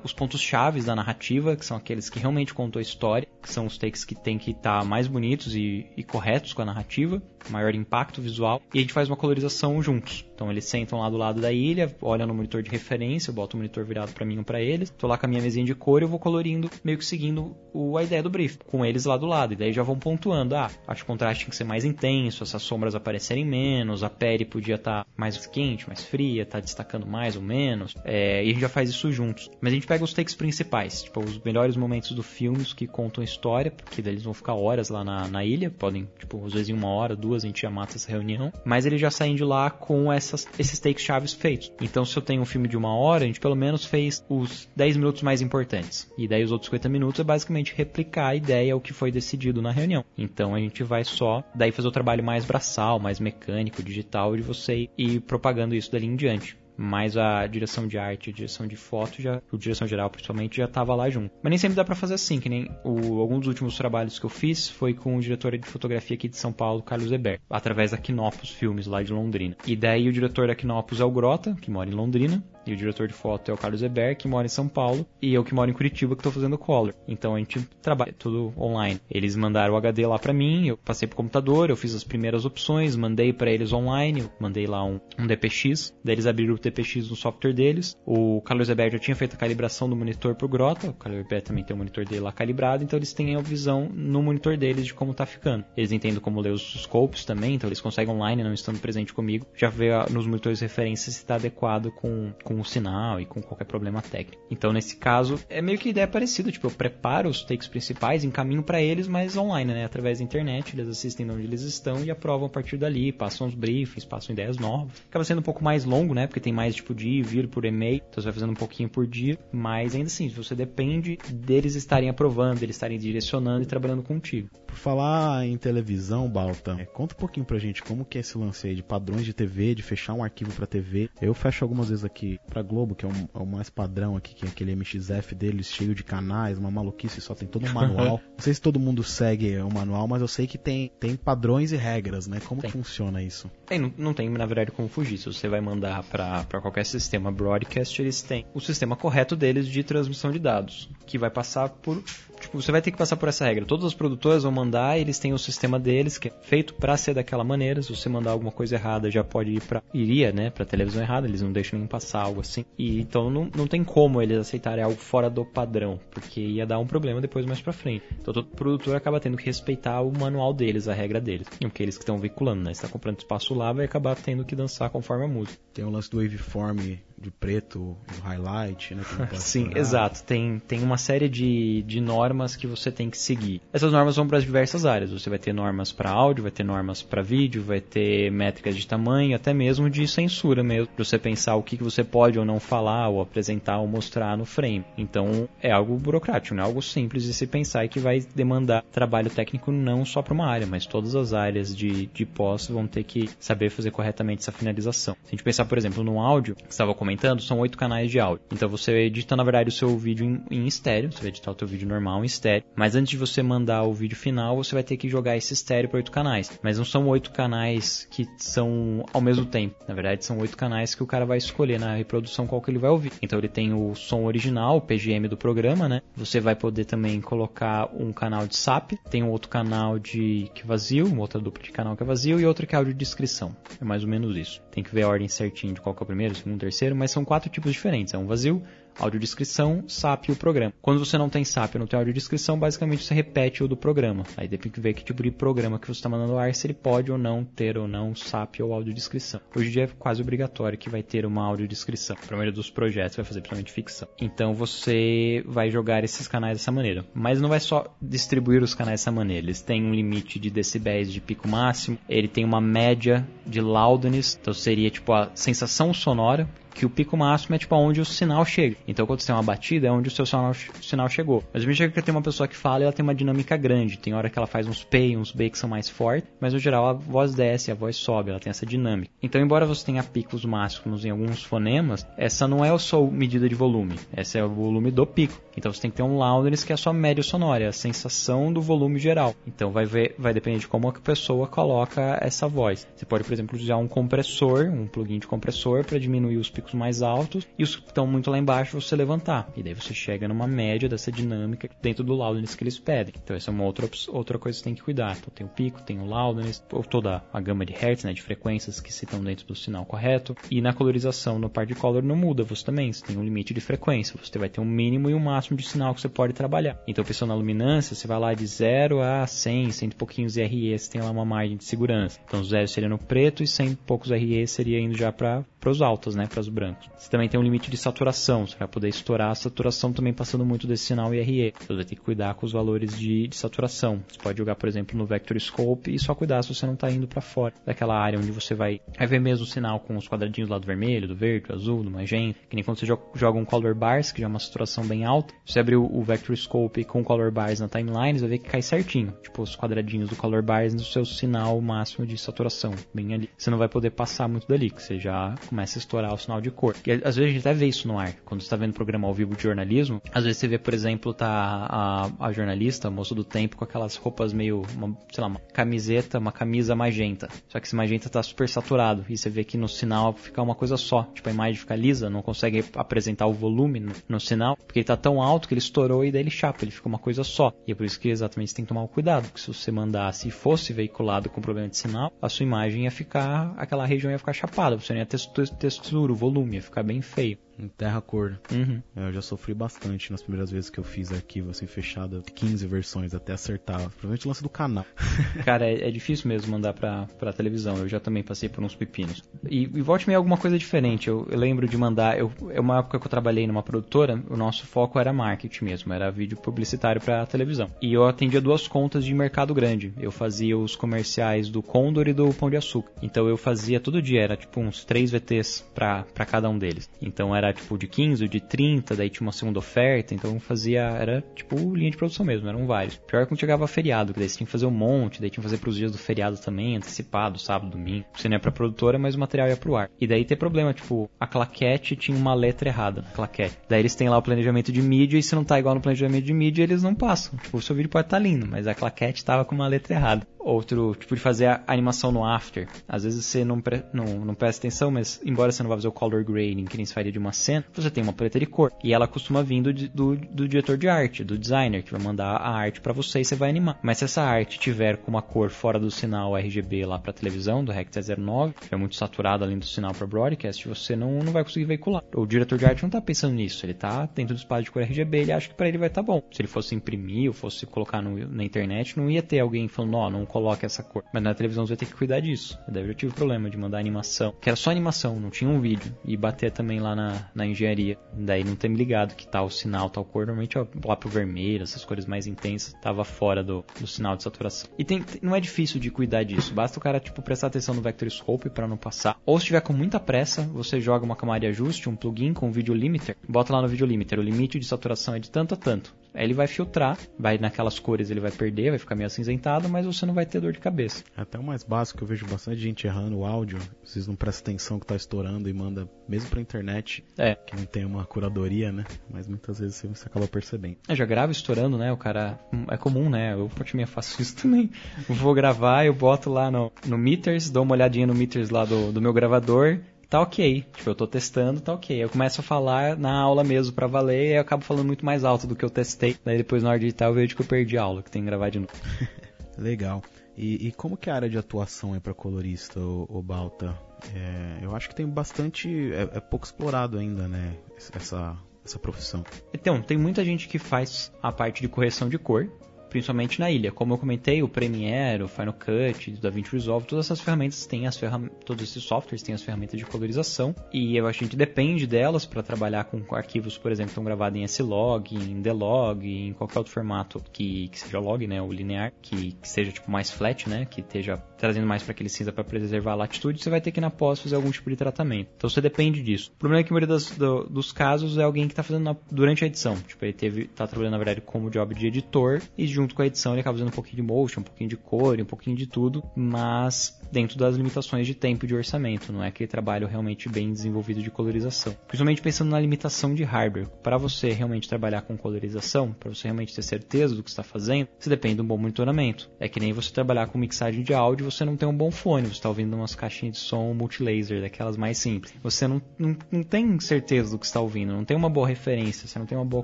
os pontos chaves da narrativa, que são aqueles que realmente contam a história, que são os takes que tem que estar mais bonitos e, e corretos com a narrativa, maior impacto visual, e a gente faz uma colorização juntos. Então eles sentam lá do lado da ilha, olham no monitor de referência, eu boto o monitor virado para mim ou para eles, tô lá com a minha mesinha de cor e eu vou colorindo, meio que seguindo o, a ideia do brief, com eles lá do lado, e daí já vão pontuando, ah, acho que o contraste tem que ser mais intenso, essas sombras aparecerem menos, a pele podia estar mais quente, mais fria, tá destacando mais ou menos, é, e a gente já faz isso juntos. Mas a gente pega os takes principais, tipo, os melhores momentos do filme, os que contam a história, porque daí eles vão ficar horas lá na, na ilha, podem, tipo, às vezes em uma hora, duas, a gente já mata essa reunião, mas eles já saem de lá com essas, esses takes chaves feitos. Então, se eu tenho um filme de uma hora, a gente pelo menos fez os 10 minutos mais importantes. E daí os outros 50 minutos é basicamente replicar a ideia, o que foi decidido na reunião. Então, a gente vai só, daí fazer o trabalho mais braçal, mais mecânico, digital, de você ir propagando isso dali em diante mas a direção de arte, a direção de foto, já, a direção geral principalmente, já estava lá junto. Mas nem sempre dá para fazer assim, que nem o, alguns dos últimos trabalhos que eu fiz foi com o diretor de fotografia aqui de São Paulo, Carlos Eber, através da Quinopus Filmes lá de Londrina. E daí o diretor da Quinopus é o Grota, que mora em Londrina, e o diretor de foto é o Carlos Eber, que mora em São Paulo, e eu que moro em Curitiba, que estou fazendo color. Então a gente trabalha tudo online. Eles mandaram o HD lá para mim, eu passei pro computador, eu fiz as primeiras opções, mandei para eles online, eu mandei lá um, um DPX, daí eles abriram o DPX no software deles. O Carlos Eber já tinha feito a calibração do monitor pro Grota, o Carlos Eber também tem o monitor dele lá calibrado, então eles têm a visão no monitor deles de como tá ficando. Eles entendem como ler os scopes também, então eles conseguem online, não estando presente comigo, já ver nos monitores de referência se está adequado com, com com o sinal e com qualquer problema técnico. Então, nesse caso, é meio que ideia parecida, tipo, eu preparo os takes principais, encaminho para eles, mas online, né, através da internet, eles assistem de onde eles estão e aprovam a partir dali, passam os briefings, passam ideias novas. Acaba sendo um pouco mais longo, né, porque tem mais tipo de ir vir por e-mail, então você vai fazendo um pouquinho por dia, mas ainda assim, você depende deles estarem aprovando, eles estarem direcionando e trabalhando contigo. Por falar em televisão, Balta, é, conta um pouquinho pra gente como que é esse lance aí de padrões de TV, de fechar um arquivo pra TV. Eu fecho algumas vezes aqui pra Globo, que é, um, é o mais padrão aqui, que é aquele MXF deles cheio de canais, uma maluquice, só tem todo um manual. Não sei se todo mundo segue o manual, mas eu sei que tem, tem padrões e regras, né? Como tem. funciona isso? Tem, não, não tem, na verdade, como fugir. Se você vai mandar para qualquer sistema broadcast, eles têm o sistema correto deles de transmissão de dados, que vai passar por Tipo, você vai ter que passar por essa regra. Todas as produtoras vão mandar, eles têm o sistema deles que é feito para ser daquela maneira. Se você mandar alguma coisa errada, já pode ir para iria, né, para televisão errada, eles não deixam nem passar algo assim. E então não, não tem como eles aceitarem algo fora do padrão, porque ia dar um problema depois mais para frente. Então todo produtor acaba tendo que respeitar o manual deles, a regra deles, porque eles que estão veiculando, né? Está comprando espaço lá, vai acabar tendo que dançar conforme a música. Tem o lance do waveform de preto, do highlight, né? Sim, exato. Tem, tem uma série de, de normas que você tem que seguir. Essas normas vão para as diversas áreas. Você vai ter normas para áudio, vai ter normas para vídeo, vai ter métricas de tamanho, até mesmo de censura mesmo. Pra você pensar o que, que você pode ou não falar, ou apresentar ou mostrar no frame. Então é algo burocrático, não é algo simples de se pensar e que vai demandar trabalho técnico não só para uma área, mas todas as áreas de, de pós vão ter que saber fazer corretamente essa finalização. Se a gente pensar, por exemplo, no áudio, que estava comentando, são oito canais de áudio. Então você edita, na verdade, o seu vídeo em, em estéreo, você vai editar o seu vídeo normal em estéreo, mas antes de você mandar o vídeo final, você vai ter que jogar esse estéreo para oito canais. Mas não são oito canais que são ao mesmo tempo. Na verdade, são oito canais que o cara vai escolher na reprodução qual que ele vai ouvir. Então ele tem o som original, o PGM do programa, né? Você vai poder também colocar um canal de SAP, tem um outro canal de que é vazio, uma outra dupla de canal que é vazio e outra que é áudio de descrição. É mais ou menos isso. Tem que ver a ordem certinho de qual que é o primeiro, segundo, terceiro, mas são quatro tipos diferentes. É um vazio, audiodescrição, SAP e o programa. Quando você não tem SAP e não tem audiodescrição, basicamente você repete o do programa. Aí tem que ver que tipo de programa que você está mandando ao ar, se ele pode ou não ter ou não SAP ou audiodescrição. Hoje em dia é quase obrigatório que vai ter uma audiodescrição. Para maioria dos projetos vai fazer principalmente ficção. Então você vai jogar esses canais dessa maneira. Mas não vai só distribuir os canais dessa maneira. Eles têm um limite de decibéis de pico máximo, ele tem uma média de loudness, então seria tipo a sensação sonora que o pico máximo é tipo aonde o sinal chega. Então quando você tem uma batida é onde o seu sinal, sinal chegou. Mas me chega que tem uma pessoa que fala e ela tem uma dinâmica grande. Tem hora que ela faz uns P, uns B que são mais fortes, mas no geral a voz desce, a voz sobe, ela tem essa dinâmica. Então embora você tenha picos máximos em alguns fonemas, essa não é a sua medida de volume, essa é o volume do pico. Então você tem que ter um loudness que é a sua média sonora, é a sensação do volume geral. Então vai ver, vai depender de como a pessoa coloca essa voz. Você pode, por exemplo, usar um compressor, um plugin de compressor para diminuir os picos mais altos e os que estão muito lá embaixo você levantar. E daí você chega numa média dessa dinâmica dentro do loudness que eles pedem. Então essa é uma outra, outra coisa que você tem que cuidar. Então tem o pico, tem o loudness, ou toda a gama de hertz, né, de frequências que se estão dentro do sinal correto. E na colorização, no par de color não muda, você também você tem um limite de frequência. Você vai ter um mínimo e um máximo de sinal que você pode trabalhar. Então pensando na luminância, você vai lá de 0 a 100, 100 e pouquinhos RE, você tem lá uma margem de segurança. Então 0 seria no preto e 100 e poucos RE seria indo já para os altos, né, para os brancos. Você também tem um limite de saturação, você vai poder estourar a saturação também passando muito desse sinal IRE. Você vai ter que cuidar com os valores de, de saturação. Você pode jogar, por exemplo, no Vector Scope e só cuidar se você não está indo para fora daquela área onde você vai, ver mesmo o sinal com os quadradinhos lá do vermelho, do verde, do azul, do magenta, que nem quando você joga um Color Bars, que já é uma saturação bem alta. Você abrir o, Vector Scope com Color Bars na timeline, você vai ver que cai certinho. Tipo, os quadradinhos do Color Bars no seu sinal máximo de saturação, bem ali. Você não vai poder passar muito dali, que você já começa a estourar o sinal de cor. E às vezes a gente até vê isso no ar. Quando você está vendo programa ao vivo de jornalismo, às vezes você vê, por exemplo, tá a, a jornalista, a moça do tempo, com aquelas roupas meio, uma, sei lá, uma camiseta, uma camisa magenta. Só que esse magenta tá super saturado. E você vê que no sinal fica uma coisa só. Tipo, a imagem fica lisa, não consegue apresentar o volume no, no sinal, porque ele tá tão alto que ele estourou e daí ele chapa, ele fica uma coisa só. E é por isso que exatamente você tem que tomar cuidado, porque se você mandasse e fosse veiculado com problema de sinal, a sua imagem ia ficar, aquela região ia ficar chapada, você não ia ter textura, volume ia ficar bem feio. Em terra cor. Uhum. Eu já sofri bastante nas primeiras vezes que eu fiz arquivo assim fechado, 15 versões até acertar. Provavelmente o lance do canal. Cara, é, é difícil mesmo mandar pra, pra televisão. Eu já também passei por uns pepinos. E, e volte meio alguma coisa diferente. Eu, eu lembro de mandar. Eu, é uma época que eu trabalhei numa produtora, o nosso foco era marketing mesmo, era vídeo publicitário pra televisão. E eu atendia duas contas de mercado grande. Eu fazia os comerciais do Condor e do Pão de Açúcar. Então eu fazia todo dia, era tipo uns três VTs pra, pra cada um deles. Então era tipo de 15, de 30, daí tinha uma segunda oferta. Então fazia. Era tipo linha de produção mesmo, eram vários. Pior é quando chegava feriado, que daí você tinha que fazer um monte, daí tinha que fazer pros dias do feriado também, antecipado, sábado, domingo. Você não ia pra produtora, mas o material ia pro ar. E daí tem problema, tipo, a claquete tinha uma letra errada claquete. Daí eles têm lá o planejamento de mídia e se não tá igual no planejamento de mídia, eles não passam. Tipo, o seu vídeo pode estar tá lindo, mas a claquete tava com uma letra errada. Outro, tipo, de fazer a animação no after. Às vezes você não, pre não, não presta atenção, mas embora você não vá fazer o color grading, que nem se faria de uma cena, você tem uma paleta de cor. E ela costuma vir do, do, diretor de arte, do designer, que vai mandar a arte para você e você vai animar. Mas se essa arte tiver com uma cor fora do sinal RGB lá para televisão, do REC 09, que é muito saturado além do sinal para broadcast, você não, não vai conseguir veicular. O diretor de arte não tá pensando nisso, ele tá dentro do espaço de cor RGB, ele acha que para ele vai estar tá bom. Se ele fosse imprimir ou fosse colocar no, na internet, não ia ter alguém falando, ó, oh, não coloque essa cor. Mas na televisão você vai ter que cuidar disso. Daí eu tive problema de mandar animação, que era só animação, não tinha um vídeo. E bater também lá na, na engenharia. Daí não ter me ligado que tal sinal, tal cor, normalmente ó, lá pro vermelho, essas cores mais intensas, tava fora do, do sinal de saturação. E tem, não é difícil de cuidar disso, basta o cara tipo prestar atenção no vector scope para não passar. Ou se tiver com muita pressa, você joga uma camada de ajuste, um plugin com vídeo limiter, bota lá no vídeo limiter, o limite de saturação é de tanto a tanto. Aí ele vai filtrar, vai naquelas cores ele vai perder, vai ficar meio acinzentado, mas você não vai ter dor de cabeça. É até o mais básico, eu vejo bastante gente errando o áudio, vocês não prestam atenção que tá estourando e manda mesmo pra internet, é. que não tem uma curadoria, né? Mas muitas vezes você acaba percebendo. Eu já gravo estourando, né? O cara. É comum, né? Eu, minha faço isso também. Vou gravar, eu boto lá no, no Meters, dou uma olhadinha no Meters lá do, do meu gravador, tá ok. Tipo, eu tô testando, tá ok. Eu começo a falar na aula mesmo pra valer e eu acabo falando muito mais alto do que eu testei. Daí depois na hora de editar eu vejo que eu perdi a aula, que tem que gravar de novo. Legal. E, e, como que é a área de atuação é para colorista, o, o Balta? É, eu acho que tem bastante, é, é, pouco explorado ainda, né? Essa, essa profissão. Então, tem muita gente que faz a parte de correção de cor, principalmente na ilha. Como eu comentei, o Premiere, o Final Cut, o DaVinci Resolve, todas essas ferramentas têm as ferramentas, todos esses softwares têm as ferramentas de colorização e a gente depende delas para trabalhar com arquivos, por exemplo, que estão gravados em S-Log, em D-Log, em qualquer outro formato que, que seja log, né, o linear, que, que seja tipo mais flat, né, que esteja trazendo mais para aquele cinza para preservar a latitude, você vai ter que na pós fazer algum tipo de tratamento. Então você depende disso. O problema é que a maioria das, do, dos casos é alguém que está fazendo na, durante a edição. Tipo, ele teve, tá trabalhando na verdade como job de editor e junto com a edição ele acaba fazendo um pouquinho de motion, um pouquinho de cor, um pouquinho de tudo, mas dentro das limitações de tempo e de orçamento. Não é aquele trabalho realmente bem desenvolvido de colorização. Principalmente pensando na limitação de hardware. Para você realmente trabalhar com colorização, para você realmente ter certeza do que está fazendo, você depende de um bom monitoramento. É que nem você trabalhar com mixagem de áudio, você não tem um bom fone, você está ouvindo umas caixinhas de som multilaser, daquelas mais simples. Você não, não, não tem certeza do que está ouvindo, não tem uma boa referência, você não tem uma boa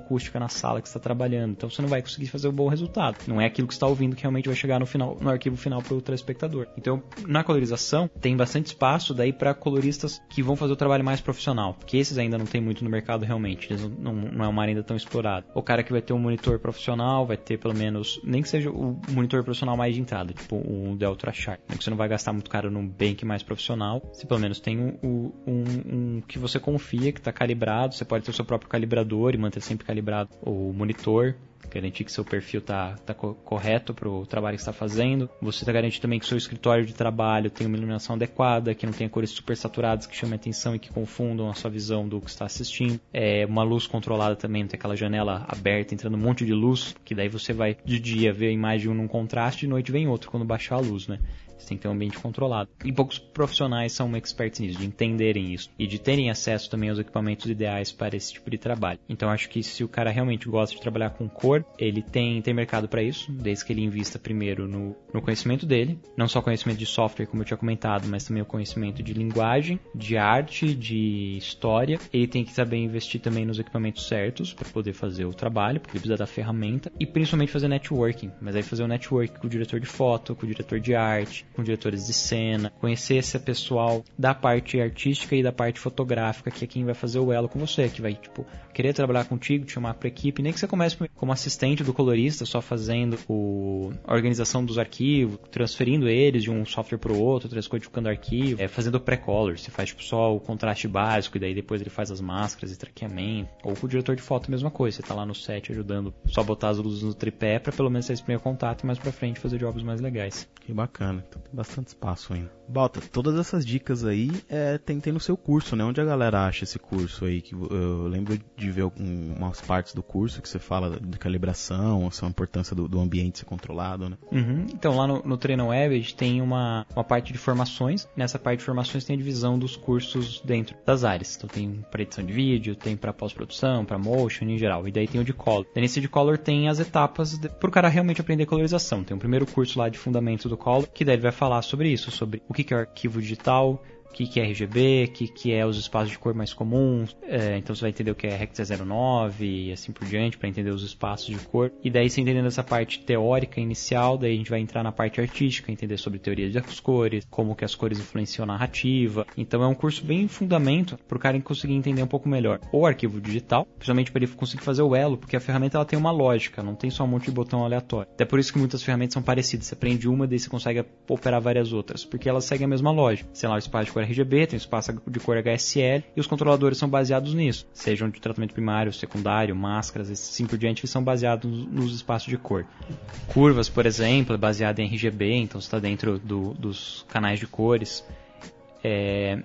acústica na sala que está trabalhando, então você não vai conseguir fazer um bom resultado. Não é aquilo que está ouvindo que realmente vai chegar no final, no arquivo final para o telespectador. Então, na colorização, tem bastante espaço daí para coloristas que vão fazer o trabalho mais profissional, porque esses ainda não tem muito no mercado realmente, eles não, não é uma área ainda tão explorada. O cara que vai ter um monitor profissional, vai ter pelo menos, nem que seja o monitor profissional mais de entrada, tipo o Delta Sharp, né, que você não vai gastar muito caro num bank mais profissional, se pelo menos tem um, um, um que você confia, que está calibrado, você pode ter o seu próprio calibrador e manter sempre calibrado o monitor, garantir que seu perfil está tá correto para o trabalho que está fazendo. Você está garantindo também que seu escritório de trabalho tem uma iluminação adequada, que não tenha cores super saturadas que chamem atenção e que confundam a sua visão do que está assistindo. É uma luz controlada também, não tem aquela janela aberta entrando um monte de luz, que daí você vai de dia ver a imagem num contraste, de noite vem outro quando baixar a luz, né? Você tem que ter um ambiente controlado. E poucos profissionais são experts nisso, de entenderem isso e de terem acesso também aos equipamentos ideais para esse tipo de trabalho. Então acho que se o cara realmente gosta de trabalhar com cor, ele tem, tem mercado para isso, desde que ele invista primeiro no, no conhecimento dele, não só conhecimento de software, como eu tinha comentado, mas também o conhecimento de linguagem, de arte, de história. Ele tem que saber investir também nos equipamentos certos para poder fazer o trabalho, porque ele precisa da ferramenta, e principalmente fazer networking, mas aí fazer o networking com o diretor de foto, com o diretor de arte, com diretores de cena, conhecer esse pessoal da parte artística e da parte fotográfica, que é quem vai fazer o elo com você, que vai, tipo, querer trabalhar contigo, te chamar para equipe, nem que você comece como do colorista, só fazendo o, a organização dos arquivos, transferindo eles de um software para o outro, transcodificando arquivo, é, fazendo pré-color, você faz tipo, só o contraste básico e daí depois ele faz as máscaras e traqueamento. Ou com o diretor de foto mesma coisa, você tá lá no set ajudando só botar as luzes no tripé para pelo menos esse primeiro contato e mais para frente fazer jogos mais legais. Que bacana, então tem bastante espaço ainda. Balta, todas essas dicas aí é, tem, tem no seu curso, né? Onde a galera acha esse curso aí? Que eu lembro de ver algumas partes do curso que você fala de calibração, a importância do, do ambiente ser controlado, né? Uhum. Então lá no, no Treino Web a gente tem uma, uma parte de formações. Nessa parte de formações tem a divisão dos cursos dentro das áreas. Então tem para edição de vídeo, tem para pós-produção, para motion em geral. E daí tem o de color. E nesse de color tem as etapas para o cara realmente aprender colorização. Tem o primeiro curso lá de fundamentos do color, que daí ele vai falar sobre isso, sobre o que é arquivo digital, o que, que é RGB, o que, que é os espaços de cor mais comuns. É, então você vai entender o que é Rex 09 e assim por diante, para entender os espaços de cor. E daí, você entendendo essa parte teórica inicial, daí a gente vai entrar na parte artística, entender sobre teoria das cores, como que as cores influenciam a narrativa. Então é um curso bem fundamento para o cara conseguir entender um pouco melhor o arquivo digital, principalmente para ele conseguir fazer o elo, porque a ferramenta ela tem uma lógica, não tem só um monte de botão aleatório. Até por isso que muitas ferramentas são parecidas. Você aprende uma, daí você consegue operar várias outras, porque elas seguem a mesma lógica. Sei lá, o espaço de cor RGB, tem espaço de cor HSL e os controladores são baseados nisso, sejam de tratamento primário, secundário, máscaras assim por diante, eles são baseados nos espaços de cor. Curvas, por exemplo, é baseada em RGB, então está dentro do, dos canais de cores. É...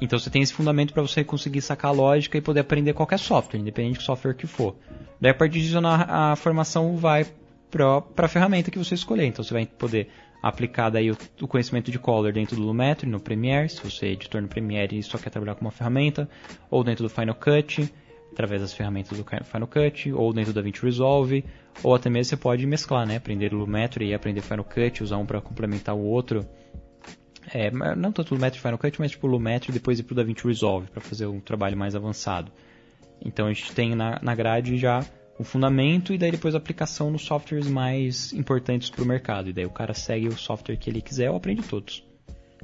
Então você tem esse fundamento para você conseguir sacar a lógica e poder aprender qualquer software, independente do software que for. Daí a partir disso a formação vai para a ferramenta que você escolher. Então você vai poder aplicar daí o, o, conhecimento de Color dentro do Lumetri, no Premiere, se você é editor no Premiere e só quer trabalhar com uma ferramenta, ou dentro do Final Cut, através das ferramentas do Final Cut, ou dentro do DaVinci Resolve, ou até mesmo você pode mesclar, né? Aprender Lumetri e aprender Final Cut, usar um para complementar o outro. É, não tanto Lumetri e Final Cut, mas tipo Lumetri e depois ir para o DaVinci Resolve para fazer um trabalho mais avançado. Então a gente tem na, na grade já o fundamento e daí depois a aplicação nos softwares mais importantes para o mercado. E daí o cara segue o software que ele quiser ou aprende todos.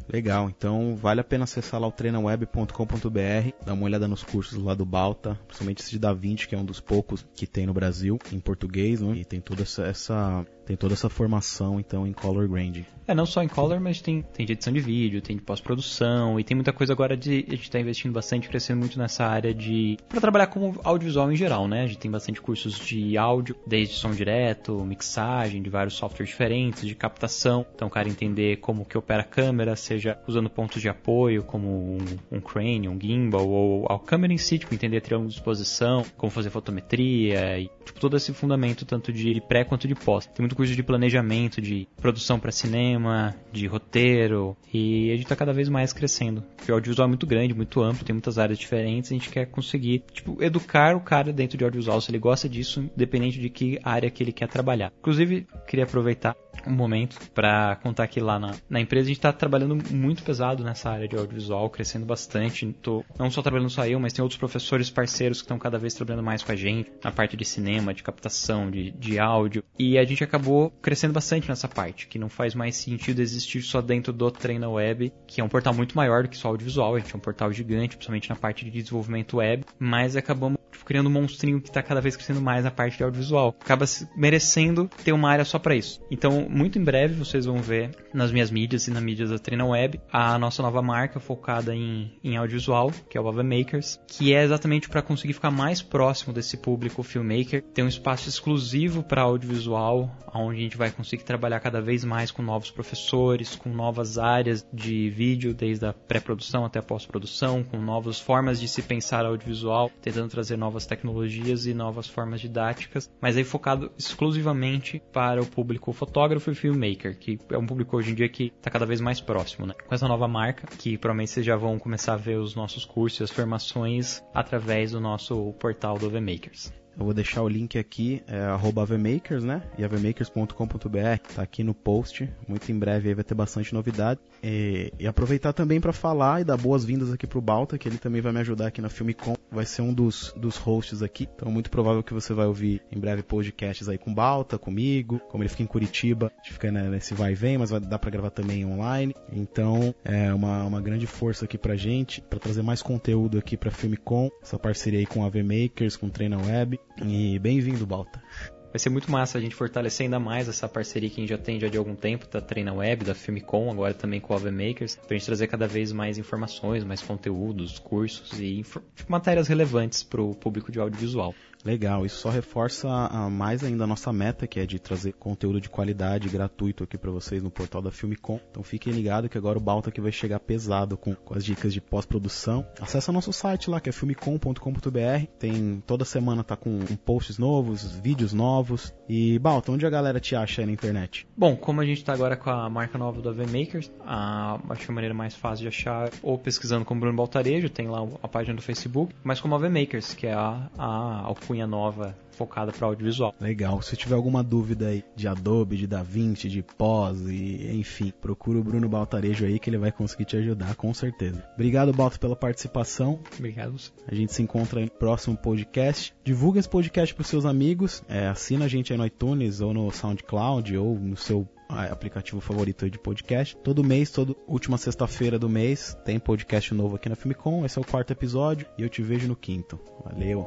Legal, então vale a pena acessar lá o treinaweb.com.br, dar uma olhada nos cursos lá do Balta, principalmente esse de DaVinci, que é um dos poucos que tem no Brasil, em português, né? e tem toda essa, essa tem toda essa formação então em color grading. É, não só em color, mas tem, tem de edição de vídeo, tem de pós-produção e tem muita coisa agora de. A gente está investindo bastante, crescendo muito nessa área de. para trabalhar como audiovisual em geral, né? A gente tem bastante cursos de áudio, desde som direto, mixagem, de vários softwares diferentes, de captação. Então o cara entender como que opera a câmera, seja usando pontos de apoio, como um, um crane, um gimbal, ou a câmera em si, tipo, entender triângulo de exposição, como fazer fotometria, e tipo, todo esse fundamento, tanto de pré quanto de pós. Tem muito curso de planejamento, de produção para cinema, de roteiro, e a gente está cada vez mais crescendo. O audiovisual é muito grande, muito amplo, tem muitas áreas diferentes, a gente quer conseguir, tipo, educar o cara dentro de audiovisual, se ele gosta disso, independente de que área que ele quer trabalhar. Inclusive, queria aproveitar um momento para contar que lá na, na empresa a gente está trabalhando muito pesado nessa área de audiovisual, crescendo bastante. Tô, não só trabalhando só eu, mas tem outros professores parceiros que estão cada vez trabalhando mais com a gente na parte de cinema, de captação, de, de áudio. E a gente acabou crescendo bastante nessa parte, que não faz mais sentido existir só dentro do Treina Web, que é um portal muito maior do que só audiovisual. A gente é um portal gigante, principalmente na parte de desenvolvimento web, mas acabamos tipo, criando um monstrinho que está cada vez crescendo mais na parte de audiovisual. Acaba merecendo ter uma área só para isso. Então, muito em breve vocês vão ver nas minhas mídias e na mídia da Treina Web a nossa nova marca focada em, em audiovisual, que é o Ava Makers, que é exatamente para conseguir ficar mais próximo desse público filmmaker, ter um espaço exclusivo para audiovisual, onde a gente vai conseguir trabalhar cada vez mais com novos professores, com novas áreas de vídeo, desde a pré-produção até a pós-produção, com novas formas de se pensar audiovisual, tentando trazer novas tecnologias e novas formas didáticas, mas aí focado exclusivamente para o público fotógrafo e filmmaker, que é um público hoje em dia que está cada vez mais próximo, né? Com essa nova marca, que provavelmente vocês já vão começar a ver os nossos cursos e as formações através do nosso portal do VMakers. Eu vou deixar o link aqui, é avmakers, né? E avmakers.com.br, tá aqui no post. Muito em breve aí vai ter bastante novidade. E, e aproveitar também para falar e dar boas-vindas aqui pro Balta, que ele também vai me ajudar aqui na Filmicom. Vai ser um dos, dos hosts aqui. Então é muito provável que você vai ouvir em breve podcasts aí com o Balta, comigo. Como ele fica em Curitiba, a gente fica né, nesse vai e vem, mas vai dar para gravar também online. Então é uma, uma grande força aqui pra gente, para trazer mais conteúdo aqui pra Filmicom. Essa parceria aí com a AVMakers, com Treina Web. E bem-vindo, Balta. Vai ser muito massa a gente fortalecer ainda mais essa parceria que a gente já tem já de algum tempo, da Treina Web, da Filmicom, agora também com a Makers, pra gente trazer cada vez mais informações, mais conteúdos, cursos e matérias relevantes para o público de audiovisual. Legal, isso só reforça a, mais ainda a nossa meta, que é de trazer conteúdo de qualidade gratuito aqui para vocês no portal da Filmicom. Então fiquem ligados que agora o Balta aqui vai chegar pesado com, com as dicas de pós-produção. Acesse nosso site lá, que é filmicom.com.br. Tem toda semana tá com posts novos, vídeos novos. E Balta, onde a galera te acha aí na internet? Bom, como a gente tá agora com a marca nova do AV Makers, a, acho que a maneira mais fácil de achar ou pesquisando como Bruno Baltarejo, tem lá a página do Facebook, mas como AV Makers, que é a, a, a cunha nova focada para audiovisual. Legal. Se tiver alguma dúvida aí de Adobe, de DaVinci, de pós e enfim, procura o Bruno Baltarejo aí que ele vai conseguir te ajudar com certeza. Obrigado, Balto, pela participação. Obrigado. A gente se encontra no próximo podcast. Divulga esse podcast para seus amigos. É, assina a gente aí no iTunes ou no SoundCloud ou no seu aplicativo favorito de podcast. Todo mês, toda última sexta-feira do mês, tem podcast novo aqui na Filmicom. Esse é o quarto episódio e eu te vejo no quinto. Valeu!